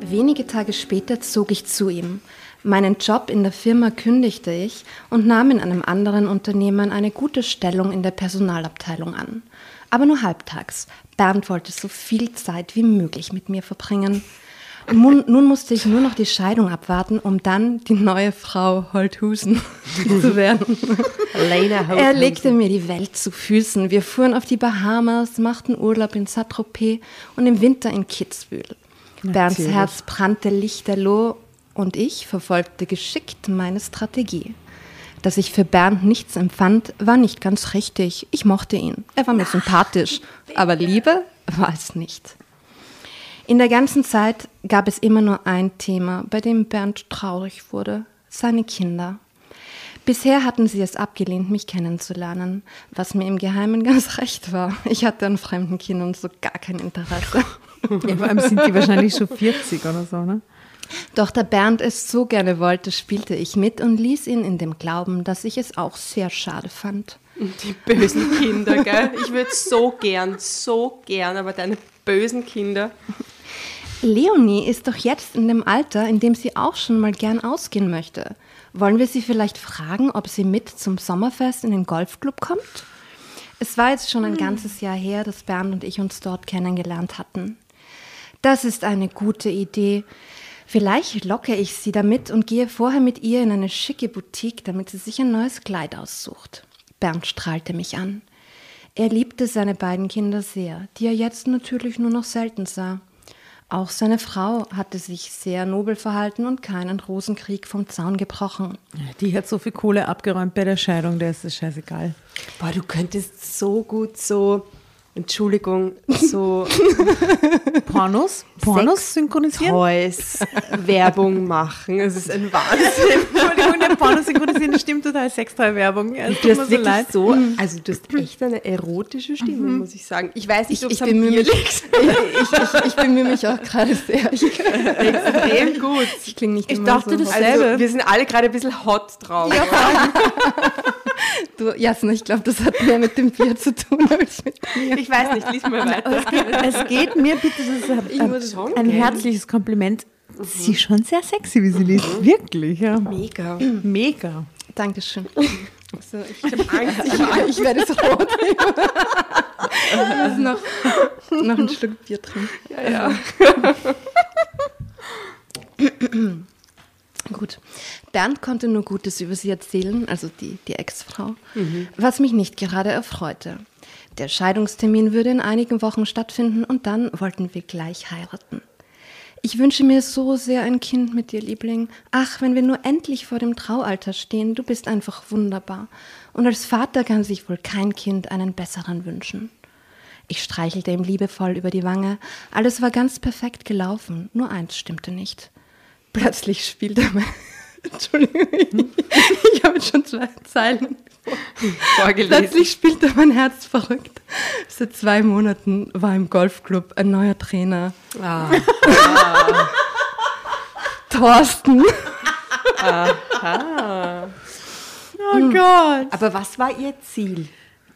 Wenige Tage später zog ich zu ihm. Meinen Job in der Firma kündigte ich und nahm in einem anderen Unternehmen eine gute Stellung in der Personalabteilung an. Aber nur halbtags. Bernd wollte so viel Zeit wie möglich mit mir verbringen. Nun, nun musste ich nur noch die Scheidung abwarten, um dann die neue Frau Holthusen zu werden. Er legte mir die Welt zu Füßen. Wir fuhren auf die Bahamas, machten Urlaub in Saint-Tropez und im Winter in Kitzbühel. Bernds Herz brannte lichterloh und ich verfolgte geschickt meine Strategie. Dass ich für Bernd nichts empfand, war nicht ganz richtig. Ich mochte ihn. Er war mir sympathisch. Aber Liebe war es nicht. In der ganzen Zeit gab es immer nur ein Thema, bei dem Bernd traurig wurde. Seine Kinder. Bisher hatten sie es abgelehnt, mich kennenzulernen, was mir im Geheimen ganz recht war. Ich hatte an fremden Kindern so gar kein Interesse. Ja, vor allem sind die wahrscheinlich schon 40 oder so, ne? Doch da Bernd es so gerne wollte, spielte ich mit und ließ ihn in dem Glauben, dass ich es auch sehr schade fand. Die bösen Kinder, gell? Ich würde so gern, so gern, aber deine bösen Kinder. Leonie ist doch jetzt in dem Alter, in dem sie auch schon mal gern ausgehen möchte. Wollen wir sie vielleicht fragen, ob sie mit zum Sommerfest in den Golfclub kommt? Es war jetzt schon ein ganzes Jahr her, dass Bernd und ich uns dort kennengelernt hatten. Das ist eine gute Idee. Vielleicht locke ich sie damit und gehe vorher mit ihr in eine schicke Boutique, damit sie sich ein neues Kleid aussucht. Bernd strahlte mich an. Er liebte seine beiden Kinder sehr, die er jetzt natürlich nur noch selten sah. Auch seine Frau hatte sich sehr nobel verhalten und keinen Rosenkrieg vom Zaun gebrochen. Die hat so viel Kohle abgeräumt bei der Scheidung, der ist das scheißegal. Boah, du könntest so gut so, Entschuldigung, so Pornos? Pornos synchronisieren? Toys Werbung machen. Es ist ein Wahnsinn. Entschuldigung, der Pornos synchronisieren, das stimmt total Sextoy-Werbung. Ja, es Du hast so wirklich leid. so, also du hast echt eine erotische Stimme, muss ich sagen. Ich weiß nicht, Ich, ob es ich, am bemühe Bier mich, liegt. ich, ich, ich bemühe mich auch gerade sehr. Ich, Extrem gut. ich klinge nicht Ich dachte, so. das- Also, wir sind alle gerade ein bisschen hot drauf. Du, Jasna, ich glaube, das hat mehr mit dem Bier zu tun als mit mir. Ich weiß nicht, lies mal weiter. Es geht mir bitte, das ist Ich ein, muss schon ein gehen. herzliches Kompliment. Sie ist schon sehr sexy, wie sie liest. Wirklich, ja. Mega. Mega. Dankeschön. So, ich habe Angst, ich, ich werde so rot. ich muss noch, noch einen Schluck Bier trinken. Ja, ja. Gut. Bernd konnte nur Gutes über sie erzählen, also die, die Ex-Frau, mhm. was mich nicht gerade erfreute. Der Scheidungstermin würde in einigen Wochen stattfinden und dann wollten wir gleich heiraten. Ich wünsche mir so sehr ein Kind mit dir, Liebling. Ach, wenn wir nur endlich vor dem Traualter stehen, du bist einfach wunderbar. Und als Vater kann sich wohl kein Kind einen besseren wünschen. Ich streichelte ihm liebevoll über die Wange. Alles war ganz perfekt gelaufen, nur eins stimmte nicht. Plötzlich spielte mein. Entschuldigung, ich habe schon zwei Zeilen vorgelesen. Plötzlich spielte mein Herz verrückt. Seit zwei Monaten war im Golfclub ein neuer Trainer. Ah. ah. Thorsten. Aha. Oh hm. Gott. Aber was war Ihr Ziel?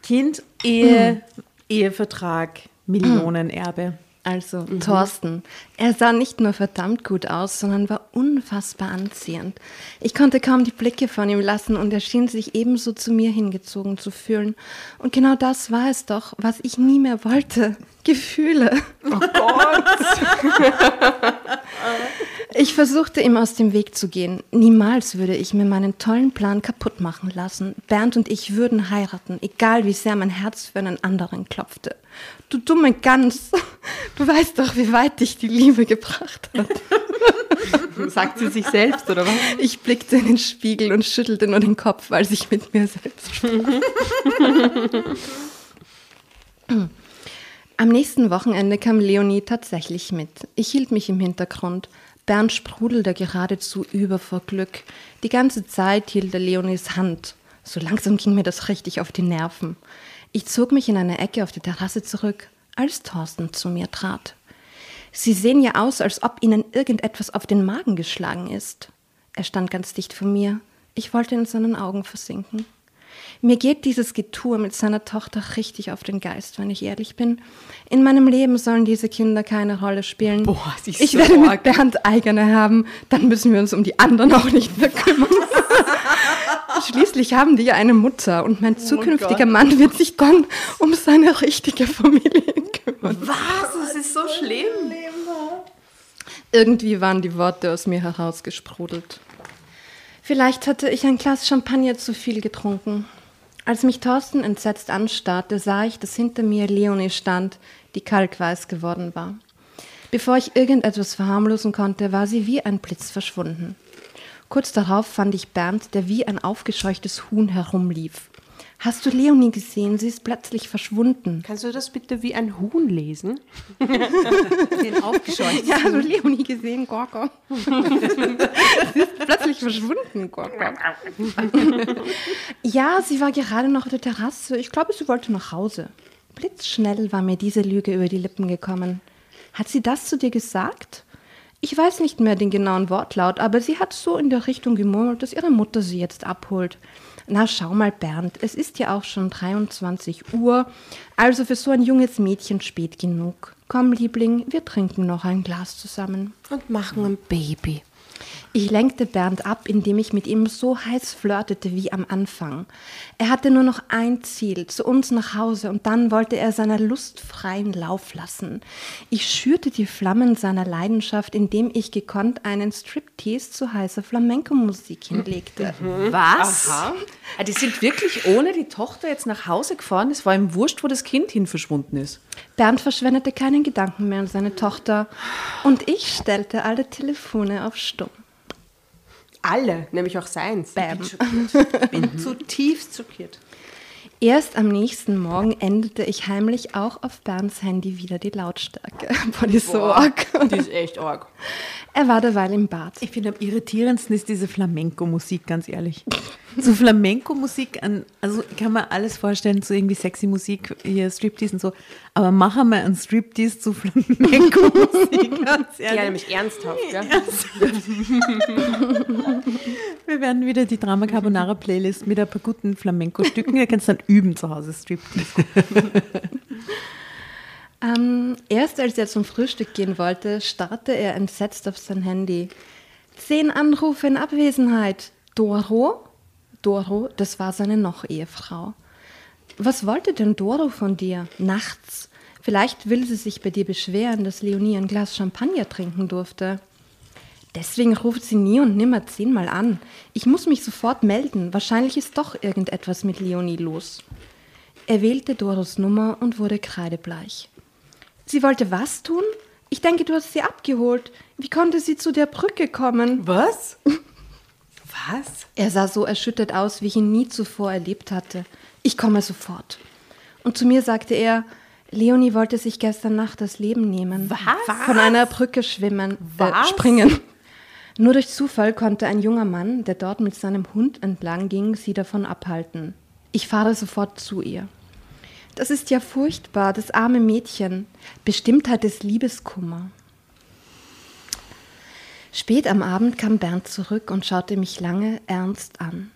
Kind, Ehe, hm. Ehevertrag, Millionenerbe. Also mhm. Thorsten, er sah nicht nur verdammt gut aus, sondern war unfassbar anziehend. Ich konnte kaum die Blicke von ihm lassen und er schien sich ebenso zu mir hingezogen zu fühlen. Und genau das war es doch, was ich nie mehr wollte. Gefühle. Oh Gott. ich versuchte ihm aus dem Weg zu gehen. Niemals würde ich mir meinen tollen Plan kaputt machen lassen. Bernd und ich würden heiraten, egal wie sehr mein Herz für einen anderen klopfte. Du dumme Gans, du weißt doch, wie weit dich die Liebe gebracht hat. Sagt sie sich selbst, oder was? Ich blickte in den Spiegel und schüttelte nur den Kopf, als ich mit mir selbst sprach. Am nächsten Wochenende kam Leonie tatsächlich mit. Ich hielt mich im Hintergrund. Bernd sprudelte geradezu über vor Glück. Die ganze Zeit hielt er Leonies Hand. So langsam ging mir das richtig auf die Nerven. Ich zog mich in eine Ecke auf die Terrasse zurück, als Thorsten zu mir trat. Sie sehen ja aus, als ob Ihnen irgendetwas auf den Magen geschlagen ist. Er stand ganz dicht vor mir. Ich wollte in seinen Augen versinken. Mir geht dieses Getue mit seiner Tochter richtig auf den Geist, wenn ich ehrlich bin. In meinem Leben sollen diese Kinder keine Rolle spielen. Boah, sie ist ich so werde mit Bernd eigene haben, dann müssen wir uns um die anderen auch nicht mehr kümmern. Schließlich haben die ja eine Mutter und mein oh zukünftiger Mann wird sich dann um seine richtige Familie kümmern. Was? Das ist so schlimm. Irgendwie waren die Worte aus mir herausgesprudelt. Vielleicht hatte ich ein Glas Champagner zu viel getrunken. Als mich Thorsten entsetzt anstarrte, sah ich, dass hinter mir Leonie stand, die kalkweiß geworden war. Bevor ich irgendetwas verharmlosen konnte, war sie wie ein Blitz verschwunden. Kurz darauf fand ich Bernd, der wie ein aufgescheuchtes Huhn herumlief. Hast du Leonie gesehen? Sie ist plötzlich verschwunden. Kannst du das bitte wie ein Huhn lesen? Den aufgescheucht. Ja, hast du Leonie gesehen? Gorgo. sie ist plötzlich verschwunden. Gorgo. ja, sie war gerade noch auf der Terrasse. Ich glaube, sie wollte nach Hause. Blitzschnell war mir diese Lüge über die Lippen gekommen. Hat sie das zu dir gesagt? Ich weiß nicht mehr den genauen Wortlaut, aber sie hat so in der Richtung gemurmelt, dass ihre Mutter sie jetzt abholt. Na, schau mal, Bernd, es ist ja auch schon 23 Uhr, also für so ein junges Mädchen spät genug. Komm, Liebling, wir trinken noch ein Glas zusammen. Und machen ein Baby. Ich lenkte Bernd ab, indem ich mit ihm so heiß flirtete wie am Anfang. Er hatte nur noch ein Ziel, zu uns nach Hause, und dann wollte er seiner Lust freien Lauf lassen. Ich schürte die Flammen seiner Leidenschaft, indem ich gekonnt einen Striptease zu heißer Flamenco-Musik hinlegte. Mhm. Was? Aha. Ah, die sind wirklich ohne die Tochter jetzt nach Hause gefahren? Es war ihm wurscht, wo das Kind hin verschwunden ist. Bernd verschwendete keinen Gedanken mehr an seine Tochter und ich stellte alle Telefone auf Stumm. Alle, nämlich auch seins. Bam. Ich bin, zutiefst schockiert. Erst am nächsten Morgen änderte ich heimlich auch auf Bernds Handy wieder die Lautstärke. Boah, die ist so arg. Die ist echt arg. Er war derweil im Bad. Ich finde, am irritierendsten ist diese Flamenco-Musik, ganz ehrlich. so Flamenco-Musik, also kann man alles vorstellen, so irgendwie sexy Musik, hier Striptease und so, aber machen wir ein Striptease zu Flamenco-Musik, ganz ehrlich. Ja, nämlich ernsthaft, ja. wir werden wieder die Drama Carbonara Playlist mit ein paar guten Flamenco-Stücken, ihr könnt dann üben zu Hause, Striptease. Ähm, erst als er zum Frühstück gehen wollte, starrte er entsetzt auf sein Handy. Zehn Anrufe in Abwesenheit. Doro? Doro, das war seine Noch-Ehefrau. Was wollte denn Doro von dir? Nachts? Vielleicht will sie sich bei dir beschweren, dass Leonie ein Glas Champagner trinken durfte. Deswegen ruft sie nie und nimmer zehnmal an. Ich muss mich sofort melden. Wahrscheinlich ist doch irgendetwas mit Leonie los. Er wählte Doros Nummer und wurde kreidebleich. Sie wollte was tun? Ich denke, du hast sie abgeholt. Wie konnte sie zu der Brücke kommen? Was? Was? Er sah so erschüttert aus, wie ich ihn nie zuvor erlebt hatte. Ich komme sofort. Und zu mir sagte er, Leonie wollte sich gestern Nacht das Leben nehmen. Was? Von einer Brücke schwimmen, äh, springen. Nur durch Zufall konnte ein junger Mann, der dort mit seinem Hund entlang ging, sie davon abhalten. Ich fahre sofort zu ihr. Das ist ja furchtbar, das arme Mädchen. Bestimmt hat es Liebeskummer. Spät am Abend kam Bernd zurück und schaute mich lange ernst an.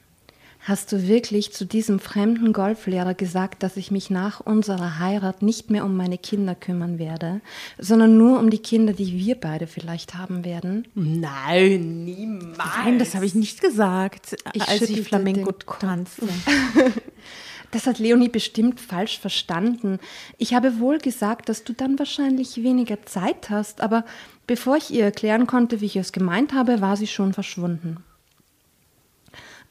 Hast du wirklich zu diesem fremden Golflehrer gesagt, dass ich mich nach unserer Heirat nicht mehr um meine Kinder kümmern werde, sondern nur um die Kinder, die wir beide vielleicht haben werden? Nein, niemals. Nein, das habe ich nicht gesagt, Ich als ich Flamenco den Kopf. tanzte. Das hat Leonie bestimmt falsch verstanden. Ich habe wohl gesagt, dass du dann wahrscheinlich weniger Zeit hast, aber bevor ich ihr erklären konnte, wie ich es gemeint habe, war sie schon verschwunden.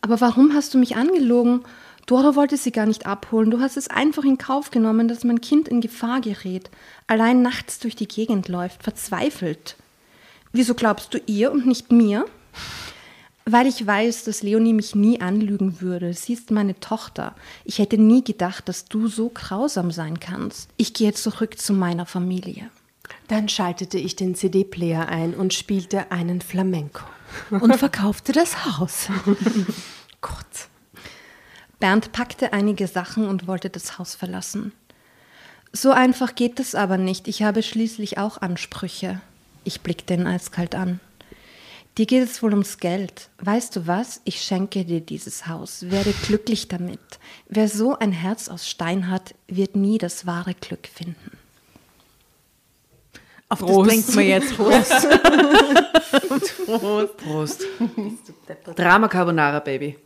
Aber warum hast du mich angelogen? Dora wollte sie gar nicht abholen. Du hast es einfach in Kauf genommen, dass mein Kind in Gefahr gerät, allein nachts durch die Gegend läuft, verzweifelt. Wieso glaubst du ihr und nicht mir? Weil ich weiß, dass Leonie mich nie anlügen würde. Sie ist meine Tochter. Ich hätte nie gedacht, dass du so grausam sein kannst. Ich gehe zurück zu meiner Familie. Dann schaltete ich den CD-Player ein und spielte einen Flamenco. Und verkaufte das Haus. Gott. Bernd packte einige Sachen und wollte das Haus verlassen. So einfach geht es aber nicht. Ich habe schließlich auch Ansprüche. Ich blickte ihn eiskalt an. Dir geht es wohl ums Geld. Weißt du was? Ich schenke dir dieses Haus. Werde glücklich damit. Wer so ein Herz aus Stein hat, wird nie das wahre Glück finden. Auf das trinken wir jetzt. Prost. Prost. Drama Carbonara, Baby.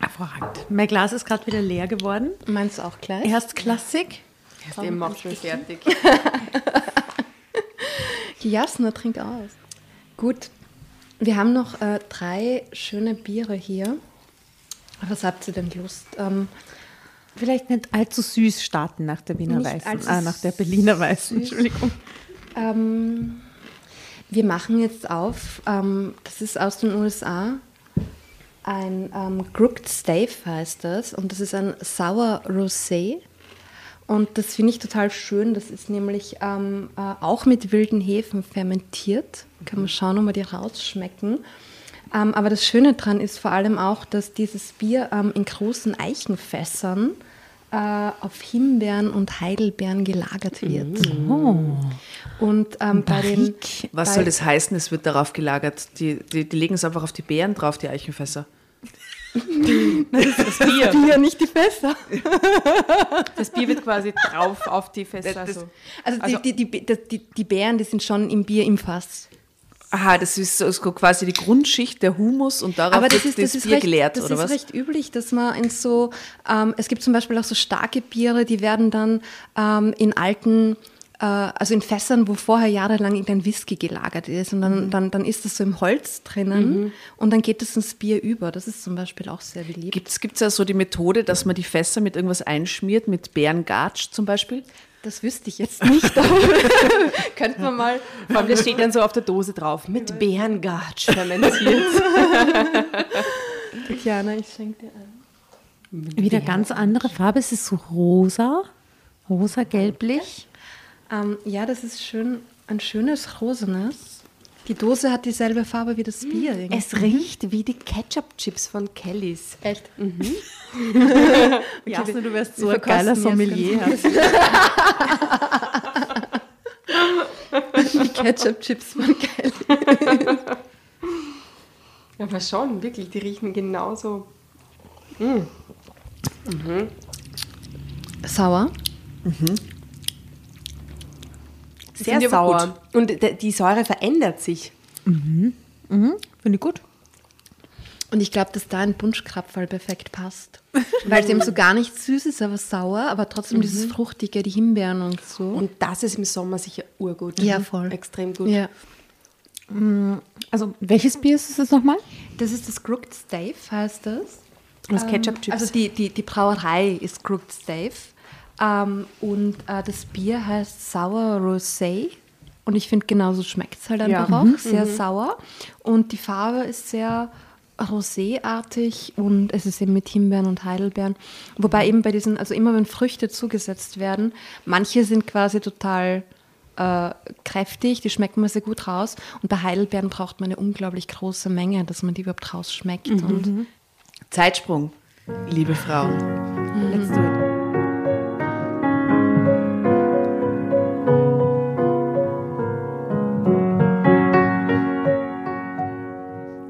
Hervorragend. Mein Glas ist gerade wieder leer geworden. Meinst du auch gleich? Erst Klassik. Erst eben auch schon fertig. Jasna, trink aus. Gut, wir haben noch äh, drei schöne Biere hier. Was habt ihr denn Lust? Ähm, Vielleicht nicht allzu süß starten nach der Wiener Weißen. Ah, nach der Berliner Weißen, süß. Entschuldigung. ähm, wir machen jetzt auf, ähm, das ist aus den USA, ein ähm, Crooked Stave heißt das und das ist ein Sour Rosé. Und das finde ich total schön. Das ist nämlich ähm, äh, auch mit wilden Hefen fermentiert. Kann man schauen, ob wir die rausschmecken. Ähm, aber das Schöne daran ist vor allem auch, dass dieses Bier ähm, in großen Eichenfässern äh, auf Himbeeren und Heidelbeeren gelagert wird. Und ähm, bei den. Was bei, soll das heißen? Es wird darauf gelagert. Die, die, die legen es einfach auf die Beeren drauf, die Eichenfässer. Das Bier. Bier, nicht die Fässer. Das Bier wird quasi drauf auf die Fässer. Das- so. Also, Also- die, die, die, die, die Beeren, die sind schon im Bier im Fass. Aha, das ist so quasi die Grundschicht, der Humus und darauf Aber das wird ist, das ist, Bier recht, geleert, das oder ist was? recht üblich, dass man in so, ähm, es gibt zum Beispiel auch so starke Biere, die werden dann ähm, in alten, also in Fässern, wo vorher jahrelang irgendein Whisky gelagert ist und Mhm. dann, dann, dann ist das so im Holz drinnen und dann geht das ins Bier über. Das ist zum Beispiel auch sehr beliebt. Gibt es ja so die Methode, dass man die Fässer mit irgendwas einschmiert, mit Bärengatsch zum Beispiel? Das wüsste ich jetzt nicht, aber könnte man mal. Vor allem, das steht dann so auf der Dose drauf. Mit Bärengatsch fermentiert. Tatjana, ich schenke dir ein. Wieder ganz andere Farbe. Es ist so rosa, rosa gelblich. Ähm, ja, das ist schön, ein schönes Rosenes. Die Dose hat dieselbe Farbe wie das Bier. irgendwie. Es riecht wie die Ketchup-Chips von Kellys. Echt? Jasna, du wärst so ein geiler Sommelier. Die Ketchup-Chips von Kelly. Aber schon, wirklich, die riechen genauso. Sauer? Sehr Finde ich aber sauer. Und die Säure verändert sich. Finde ich gut. Und ich glaube, dass da ein Bunschkrapferl perfekt passt. Weil es eben so gar nicht süß ist, aber sauer, aber trotzdem dieses Fruchtige, die Himbeeren und so. Und das ist im Sommer sicher urgut. Ja, voll. Extrem gut. ja. Also, welches Bier ist es nochmal? Das ist das Crooked Stave, heißt das. Das Ketchup-Chips. Also die, die, die Brauerei ist Crooked Stave. Ähm, und äh, das Bier heißt Sour Rosé. Und ich finde, genauso schmeckt es halt Ja. einfach auch. Sehr sauer. Und die Farbe ist sehr roséartig und es ist eben mit Himbeeren und Heidelbeeren. Wobei eben bei diesen, also immer wenn Früchte zugesetzt werden, manche sind quasi total äh, kräftig, die schmecken mir sehr gut raus. Und bei Heidelbeeren braucht man eine unglaublich große Menge, dass man die überhaupt rausschmeckt. Und Zeitsprung, liebe Frauen.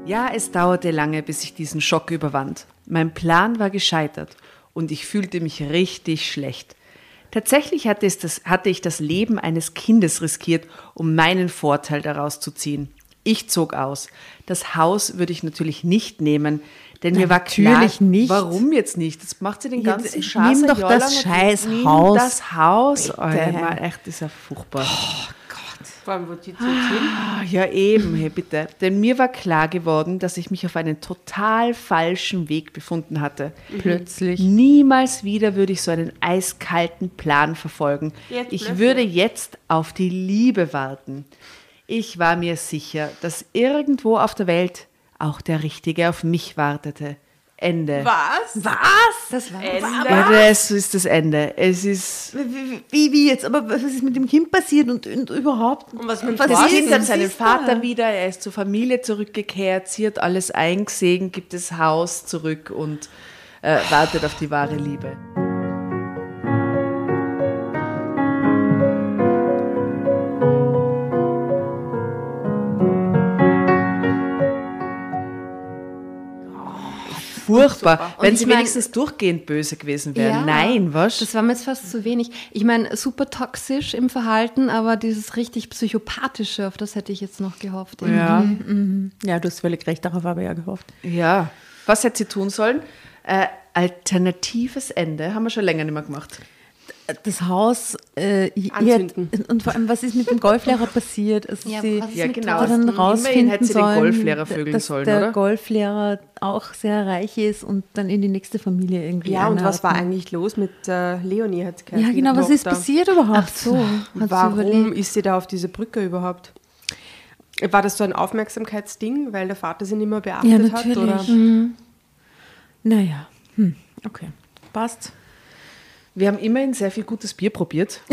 Ja, es dauerte lange, bis ich diesen Schock überwand. Mein Plan war gescheitert und ich fühlte mich richtig schlecht. Tatsächlich hatte, das, hatte ich das Leben eines Kindes riskiert, um meinen Vorteil daraus zu ziehen. Ich zog aus. Das Haus würde ich natürlich nicht nehmen, denn mir war klar, natürlich nicht. warum jetzt nicht? Das macht sie den ganzen nimm Schatz. doch das scheiß Haus. Das Haus. Oh, Mann, echt, das ist ja furchtbar. Vor allem, wo die zu Ah, Ja, eben, hey, bitte. Denn mir war klar geworden, dass ich mich auf einen total falschen Weg befunden hatte. Plötzlich. Niemals wieder würde ich so einen eiskalten Plan verfolgen. Jetzt ich plötzlich. würde jetzt auf die Liebe warten. Ich war mir sicher, dass irgendwo auf der Welt auch der Richtige auf mich wartete. Ende. Was? Was? das war Ja, das ist das Ende. Es ist. Wie, wie, wie jetzt? Aber was ist mit dem Kind passiert und, und überhaupt? Und was mit dem Kind ist hat seinen? Vater wieder, er ist zur Familie zurückgekehrt, sie hat alles eingesehen, gibt das Haus zurück und äh, wartet auf die wahre Liebe. Furchtbar. Wenn sie wenigstens durchgehend böse gewesen wären. Ja, Nein, was? Das war mir jetzt fast zu wenig. Ich meine, super toxisch im Verhalten, aber dieses richtig psychopathische, auf das hätte ich jetzt noch gehofft. ja. Ja, du hast völlig recht, darauf habe ich ja gehofft. ja. Was hätte sie tun sollen? Äh, alternatives Ende haben wir schon länger nicht mehr gemacht. Das Haus äh, hier- Anzünden. und vor allem, was ist mit dem Golflehrer passiert? Also Ja, sie was ist Ja, mit genau. hat dann Immerhin rausfinden hätte sie den sollen, Golflehrer vögeln dass sollen, der oder? Golflehrer auch sehr reich ist und dann in die nächste Familie irgendwie Ja, und was war eigentlich los mit äh, Leonie? Hat Ja, genau, was ist passiert überhaupt? Ach so. Warum ist sie da auf diese Brücke überhaupt? War das so ein Aufmerksamkeitsding, weil der Vater sie nicht mehr beachtet Ja, hat? natürlich. Oder? Naja, hm. okay. Passt. Wir haben immerhin sehr viel gutes Bier probiert.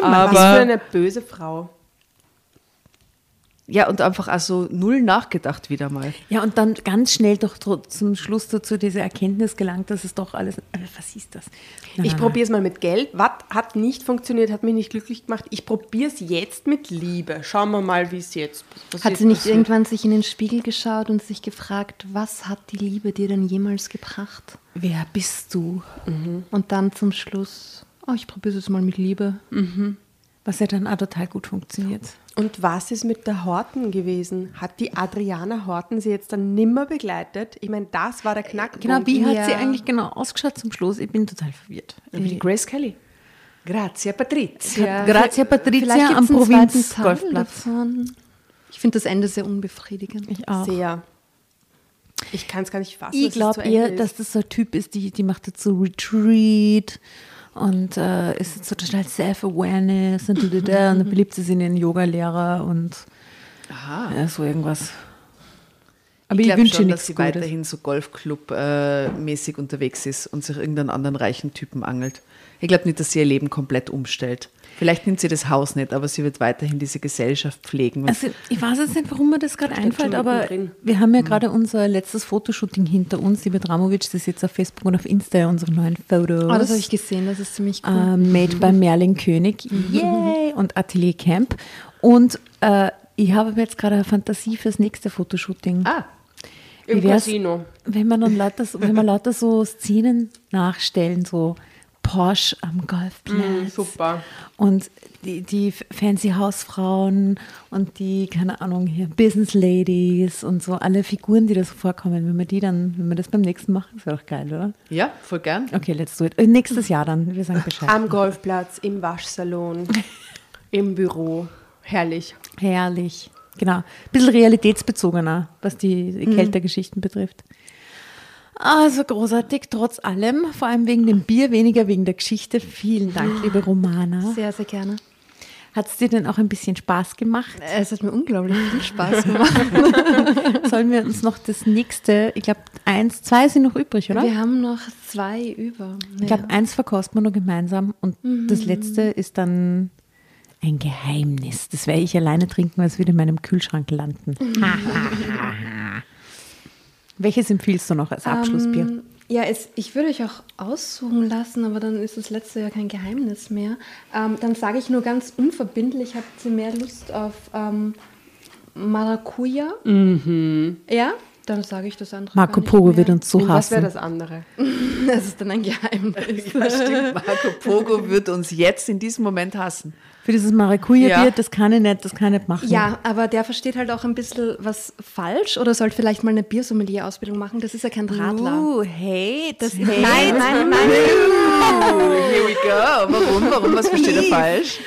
Was für eine böse Frau. Ja, und einfach also null nachgedacht wieder mal. Ja, und dann ganz schnell doch zum Schluss dazu diese Erkenntnis gelangt, dass es doch alles. Äh, was ist das? Nein, Ich probiere es mal mit Geld. Was hat nicht funktioniert, hat mich nicht glücklich gemacht. Ich probiere es jetzt mit Liebe. Schauen wir mal, wie es jetzt was Hat jetzt sie nicht passiert. irgendwann sich in den Spiegel geschaut und sich gefragt, was hat die Liebe dir denn jemals gebracht? Wer bist du? Und dann zum Schluss, oh, ich probiere es mal mit Liebe. Was ja dann auch total gut funktioniert. Und was ist mit der Horten gewesen? Hat die Adriana Horten sie jetzt dann nimmer begleitet? Ich meine, das war der Knackpunkt. Genau, wie hat sie eigentlich genau ausgeschaut zum Schluss? Ich bin total verwirrt. Wie die Grace Kelly. Grazie, Patrizia. Grazia Patricia Vielleicht am Provinzgolfplatz. Ich finde das Ende sehr unbefriedigend. Ich auch. Sehr. Ich kann es gar nicht fassen. Ich glaube eher, ist. dass das so ein Typ ist, die, die macht jetzt so Retreat und äh, ist so total Self-Awareness und, und dann beliebt sie sich in den Yoga-Lehrer und ja, so irgendwas. Aber ich ich, wünsche schon, dass sie Gutes. weiterhin so Golfclub-mäßig unterwegs ist und sich irgendeinen anderen reichen Typen angelt. Ich glaube nicht, dass sie ihr Leben komplett umstellt. Vielleicht nimmt sie das Haus nicht, aber sie wird weiterhin diese Gesellschaft pflegen. Also ich weiß jetzt nicht, warum mir das gerade einfällt, aber wir haben ja gerade unser letztes Fotoshooting hinter uns. Die Bedramovic, das ist jetzt auf Facebook und auf Insta unsere neuen Fotos. Oh, das habe ich gesehen, das ist ziemlich cool. äh, made by Merlin König. Yay! Und Atelier Camp. Und äh, ich habe jetzt gerade eine Fantasie fürs nächste Fotoshooting. ah, Im Casino. Wenn man dann lauter, so- wenn wir lauter so Szenen nachstellen, so Porsche am Golfplatz. super. Und die, die fancy Hausfrauen und die, keine Ahnung, hier Business Ladies und so, alle Figuren, die da so vorkommen, wenn wir die dann, wenn wir das beim nächsten machen, das wäre doch geil, oder? Ja, voll gern. Okay, let's do it. Äh, Nächstes Jahr dann, wir sagen Bescheid. Am Golfplatz, im Waschsalon, im Büro. Herrlich. Herrlich. Genau. Ein bisschen realitätsbezogener, was die Kältergeschichten betrifft. Also großartig, trotz allem, vor allem wegen dem Bier, weniger wegen der Geschichte. Vielen Dank, liebe Romana. Sehr, sehr gerne. Hat es dir denn auch ein bisschen Spaß gemacht? Es hat mir unglaublich viel Spaß gemacht. Sollen wir uns noch das nächste, ich glaube, eins, zwei sind noch übrig, oder? Wir haben noch zwei über. Ich glaube, eins verkosten wir nur gemeinsam und das letzte ist dann ein Geheimnis. Das werde ich alleine trinken, weil es wird in meinem Kühlschrank landen. Welches empfiehlst du noch als Abschlussbier? Ähm, ja, es, ich würde euch auch aussuchen lassen, aber dann ist das letzte ja kein Geheimnis mehr. Ähm, dann sage ich nur ganz unverbindlich, habt ihr mehr Lust auf ähm, Maracuja? Ja? Dann sage ich das andere. Marco Pogo wird uns so Und was wäre hassen. das andere? Das ist dann ein Geheimnis. Ja, stimmt. Marco Pogo wird uns jetzt in diesem Moment hassen. Für dieses Maracuja-Bier, Ja. das kann ich nicht, das kann ich nicht machen. Ja, aber der versteht halt auch ein bisschen was falsch oder sollte vielleicht mal eine Biersommelier-Ausbildung machen. Das ist ja kein Radler. Uh, hate. Das Nein, nein, nein. Here we go. Warum? Warum? Was versteht er falsch?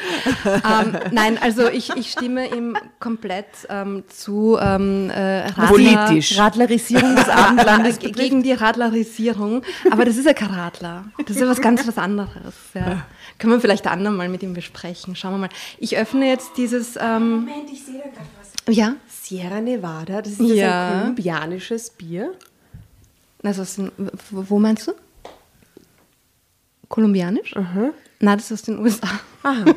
ähm, nein, also ich, ich stimme ihm komplett ähm, zu. Ähm, äh, Radler, Politisch. Radlerisierung des Abendlandes Ge- gegen die Radlerisierung. Aber das ist ja kein Radler. Das ist ja was ganz was anderes. Ja. Können wir vielleicht ein andermal mit ihm besprechen. Schauen wir mal. Ich öffne jetzt dieses. Ähm, Moment, ich sehe da gerade was. ja, Sierra Nevada, das ist das Ja. ein kolumbianisches Bier. also aus den, wo meinst du? Kolumbianisch? Nein, das ist aus den USA. Aha.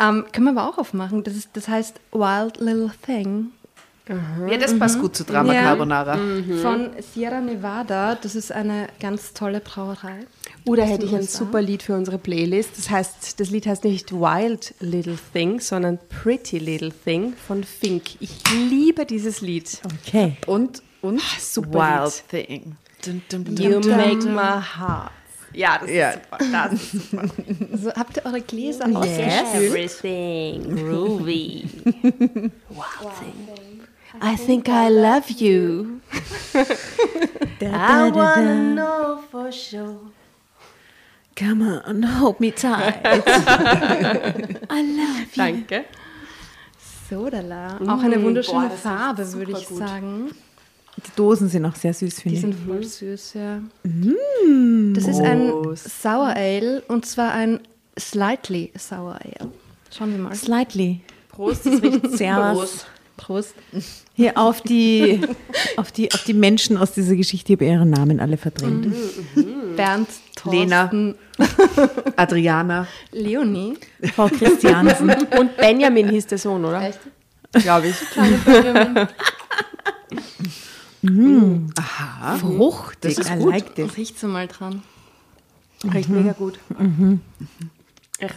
Ähm, können wir aber auch aufmachen. Das, ist, das heißt Wild Little Thing. Ja, das passt gut zu Drama Ja. Carbonara. Von Sierra Nevada. Das ist eine ganz tolle Brauerei. Aus hätte ich ein super Lied für unsere Playlist. Das heißt, das Lied heißt nicht Wild Little Thing, sondern Pretty Little Thing von Fink. Ich liebe dieses Lied. Okay. Und, und super Wild Thing. Dun, dun, dun, You dun. make my heart. Ja, das Ja. ist super. Das ist super. Also, habt ihr eure Gläser Yes. ausgespült? Everything groovy. Wild thing. I think I love you. I wanna know for sure. Come on, hold me tight. I love you. Danke. Sodala. Auch eine wunderschöne boah, Farbe, würde ich gut. sagen. Die Dosen sind auch sehr süß, Die finde ich. sind voll süß, ja. Das ist ein Sour Ale und zwar ein Slightly Sour Ale. Schauen wir mal. Slightly. Prost, das riecht Servus. Prost. Hier auf die, auf, die, auf die Menschen aus dieser Geschichte, ich habe ihre Namen alle verdrängt. Bernd, Lena. Thorsten, Adriana. Leonie. Frau Christiansen. Und Benjamin hieß der Sohn, oder? Echt? Glaube ich. Aha. Fruchtig. Das ist I gut. like this. Riecht so mal dran. Riecht mega gut.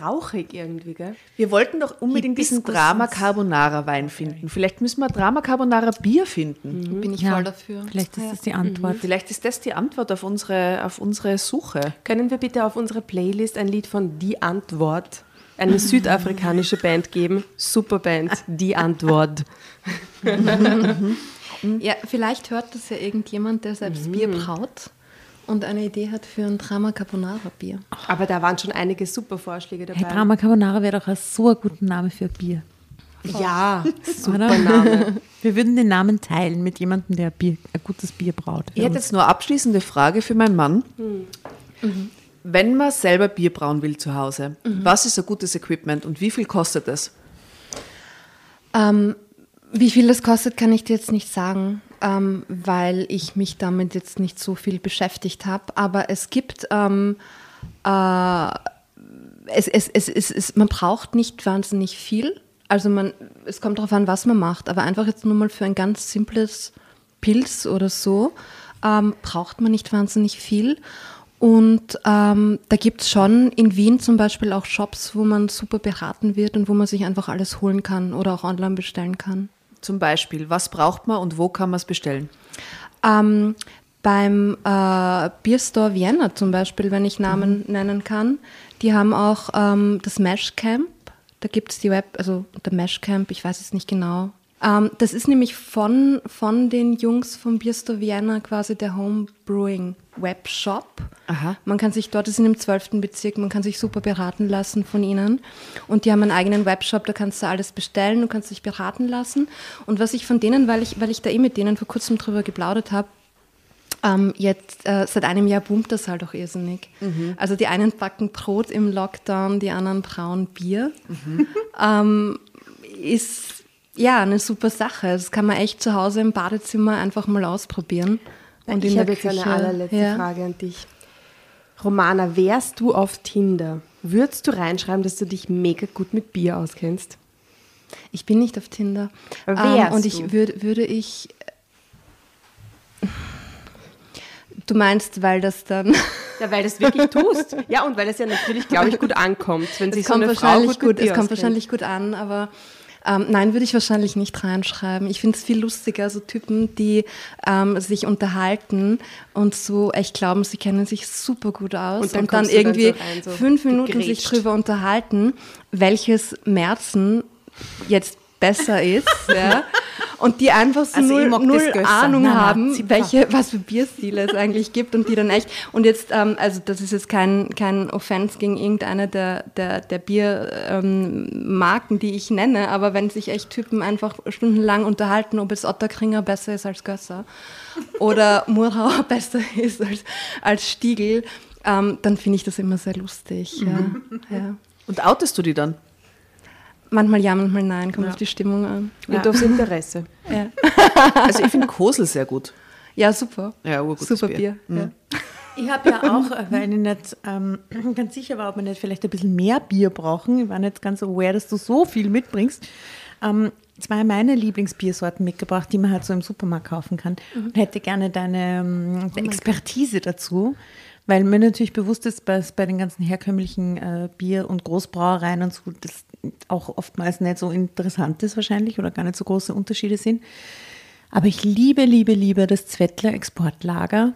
Rauchig irgendwie, gell? Wir wollten doch unbedingt diesen Drama Carbonara Wein finden. Vielleicht müssen wir Drama Carbonara Bier finden. Bin ich Ja, voll dafür. Vielleicht ist das die Antwort. Vielleicht ist das die Antwort auf unsere, auf unsere Suche. Können wir bitte auf unsere Playlist ein Lied von Die Antwort, eine südafrikanische Band geben? Super Band, Die Antwort. Ja, vielleicht hört das ja irgendjemand, der selbst Bier braut und eine Idee hat für ein Drama Carbonara Bier. Aber da waren schon einige super Vorschläge dabei. Hey, Drama Carbonara wäre doch ein so ein guter Name für ein Bier. Ja, super? Name. Wir würden den Namen teilen mit jemandem, der Bier, ein gutes Bier braut. Ich hätte jetzt nur abschließende Frage für meinen Mann. Wenn man selber Bier brauen will zu Hause, was ist ein gutes Equipment und wie viel kostet es? Ähm, wie viel das kostet, kann ich dir jetzt nicht sagen, ähm, weil ich mich damit jetzt nicht so viel beschäftigt habe. Aber es gibt, ähm, äh, es, es, es, es, es, man braucht nicht wahnsinnig viel. Also man, es kommt darauf an, was man macht. Aber einfach jetzt nur mal für ein ganz simples Pilz oder so ähm, braucht man nicht wahnsinnig viel. Und ähm, da gibt es schon in Wien zum Beispiel auch Shops, wo man super beraten wird und wo man sich einfach alles holen kann oder auch online bestellen kann. Zum Beispiel, was braucht man und wo kann man es bestellen? Ähm, Beim äh, Bierstore Vienna zum Beispiel, wenn ich Namen nennen kann, die haben auch ähm, das Mesh Camp. Da gibt es die Web, also der Mesh Camp, ich weiß es nicht genau. Ähm, das ist nämlich von, von den Jungs vom Bierstore Vienna quasi der Homebrewing Webshop. Aha. Man kann sich dort, das sind im 12. Bezirk, man kann sich super beraten lassen von ihnen. Und die haben einen eigenen Webshop, da kannst du alles bestellen, du kannst dich beraten lassen. Und was ich von denen, weil ich, weil ich da eh mit denen vor kurzem drüber geplaudert habe, ähm, jetzt äh, seit einem Jahr boomt das halt auch irrsinnig. Also die einen backen Brot im Lockdown, die anderen brauen Bier. Ähm, ist ja eine super Sache. Das kann man echt zu Hause im Badezimmer einfach mal ausprobieren. Und ich habe jetzt eine allerletzte Ja. Frage an dich. Romana, wärst du auf Tinder? Würdest du reinschreiben, dass du dich mega gut mit Bier auskennst? Ich bin nicht auf Tinder. Ähm, wärst und ich du? würde, würde ich. Du meinst, weil das dann. Ja, weil das wirklich tust. Ja, und weil es ja natürlich, glaube ich, gut ankommt, wenn sich Es so kommt eine Frau gut, gut, es kommt wahrscheinlich gut an, aber ähm, nein, würde ich wahrscheinlich nicht reinschreiben. Ich finde es viel lustiger, so Typen, die ähm, sich unterhalten und so echt glauben, sie kennen sich super gut aus Und dann und dann du dann irgendwie so rein, so fünf Minuten sich gegrätscht. drüber unterhalten, welches Merzen jetzt besser ist, ja. Und die einfach so Also null, null. Ahnung Nein, haben, welche, was für Bierstile es eigentlich gibt und die dann echt, und jetzt, ähm, also das ist jetzt kein, kein Offense gegen irgendeine der, der, der Biermarken, ähm, Marken, die ich nenne, aber wenn sich echt Typen einfach stundenlang unterhalten, ob jetzt Otterkringer besser ist als Gösser oder Murauer besser ist als, als Stiegel, ähm, dann finde ich das immer sehr lustig. Mhm. Ja. Ja. Und outest du die dann? Manchmal ja, manchmal nein, kommt auf die Stimmung an. Und aufs Interesse. Ja, Also ich finde Kosel sehr gut. ja super. Ja, urgutes super Bier. Bier. Ja. Ich habe ja auch, weil ich nicht ähm, ganz sicher war, ob wir nicht vielleicht ein bisschen mehr Bier brauchen. Ich war nicht ganz aware, dass du so viel mitbringst. Ähm, zwei meine Lieblingsbiersorten mitgebracht, die man halt so im Supermarkt kaufen kann. Und hätte gerne deine ähm, Expertise dazu. Weil mir natürlich bewusst ist, dass bei den ganzen herkömmlichen äh, Bier- und Großbrauereien und so, das auch oftmals nicht so interessant ist wahrscheinlich oder gar nicht so große Unterschiede sind. Aber ich liebe, liebe, liebe das Zwettler Exportlager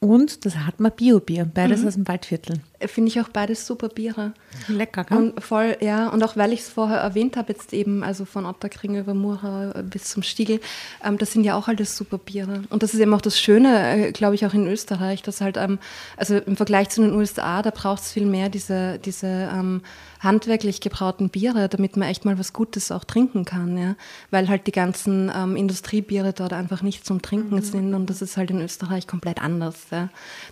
und das Hartmar Biobier, beides aus dem Waldviertel. Finde ich auch beides super Biere. Lecker, gell? Und voll, ja, und auch weil ich es vorher erwähnt habe, jetzt eben, also von Otterkring über Mura bis zum Stiegel, ähm, das sind ja auch alles super Biere. Und das ist eben auch das Schöne, äh, glaube ich, auch in Österreich, dass halt, ähm, also im Vergleich zu den USA, da braucht es viel mehr diese, diese ähm, handwerklich gebrauten Biere, damit man echt mal was Gutes auch trinken kann, ja. Weil halt die ganzen ähm, Industriebiere dort einfach nicht zum Trinken sind und das ist halt in Österreich komplett anders. Ja.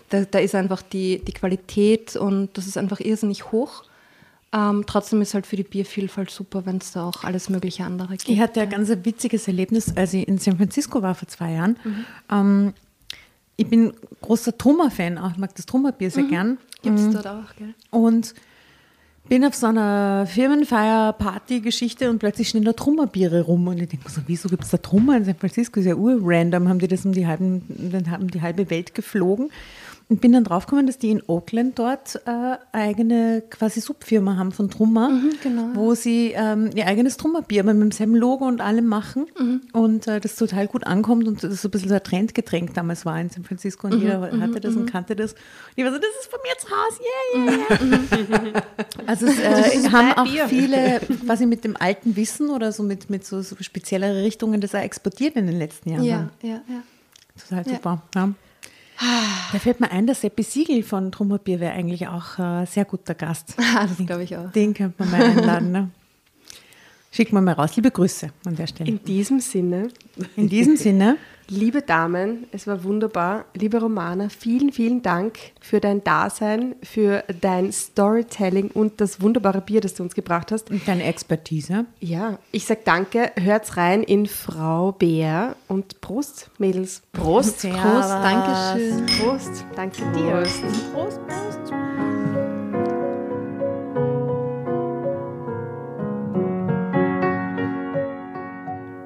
Da, da ist einfach die, die Qualität und das ist einfach irrsinnig hoch. Ähm, trotzdem ist halt für die Biervielfalt super, wenn es da auch alles mögliche andere gibt. Ich hatte ein ganz witziges Erlebnis, als ich in San Francisco war vor zwei Jahren. Ähm, ich bin großer Trummer-Fan, auch ich mag das Trummerbier sehr gern. Gibt es dort auch, gell? Und bin auf so einer Firmenfeier-Party-Geschichte und plötzlich stehen da Trummerbiere rum. Und ich denke mir so, wieso gibt es da Trummer in San Francisco? Ist ja urrandom, haben die das um die, halben, haben die halbe Welt geflogen. Bin dann draufgekommen, dass die in Oakland dort äh, eigene quasi Subfirma haben von Trummer, genau. wo sie ähm, ihr eigenes Trummerbier aber mit demselben Logo und allem machen und äh, das total gut ankommt und das so ein bisschen so ein Trendgetränk damals war in San Francisco und jeder hatte das und kannte das. Und ich war so, das ist von mir zu Hause, yeah, yeah, yeah. Also es äh, haben auch viele quasi mit dem alten Wissen oder so mit, mit so, so speziellere Richtungen das auch exportiert in den letzten Jahren. Ja, ja, ja. Total Ja. super. Ja. Da fällt mir ein, der Seppi Siegel von Trummerbier wäre eigentlich auch ein sehr guter Gast. Ah, das glaube ich auch. Den könnte man mal einladen. Ne? Schicken wir mal raus. Liebe Grüße an der Stelle. In diesem Sinne, In diesem Sinne, liebe Damen, es war wunderbar. Liebe Romana, vielen, vielen Dank für dein Dasein, für dein Storytelling und das wunderbare Bier, das du uns gebracht hast. und deine Expertise. Ja, ich sag danke, hört's rein in Frau Bär und Prost, Mädels. Prost. Servus. Prost, Dankeschön. Prost, danke dir. Prost, Prost.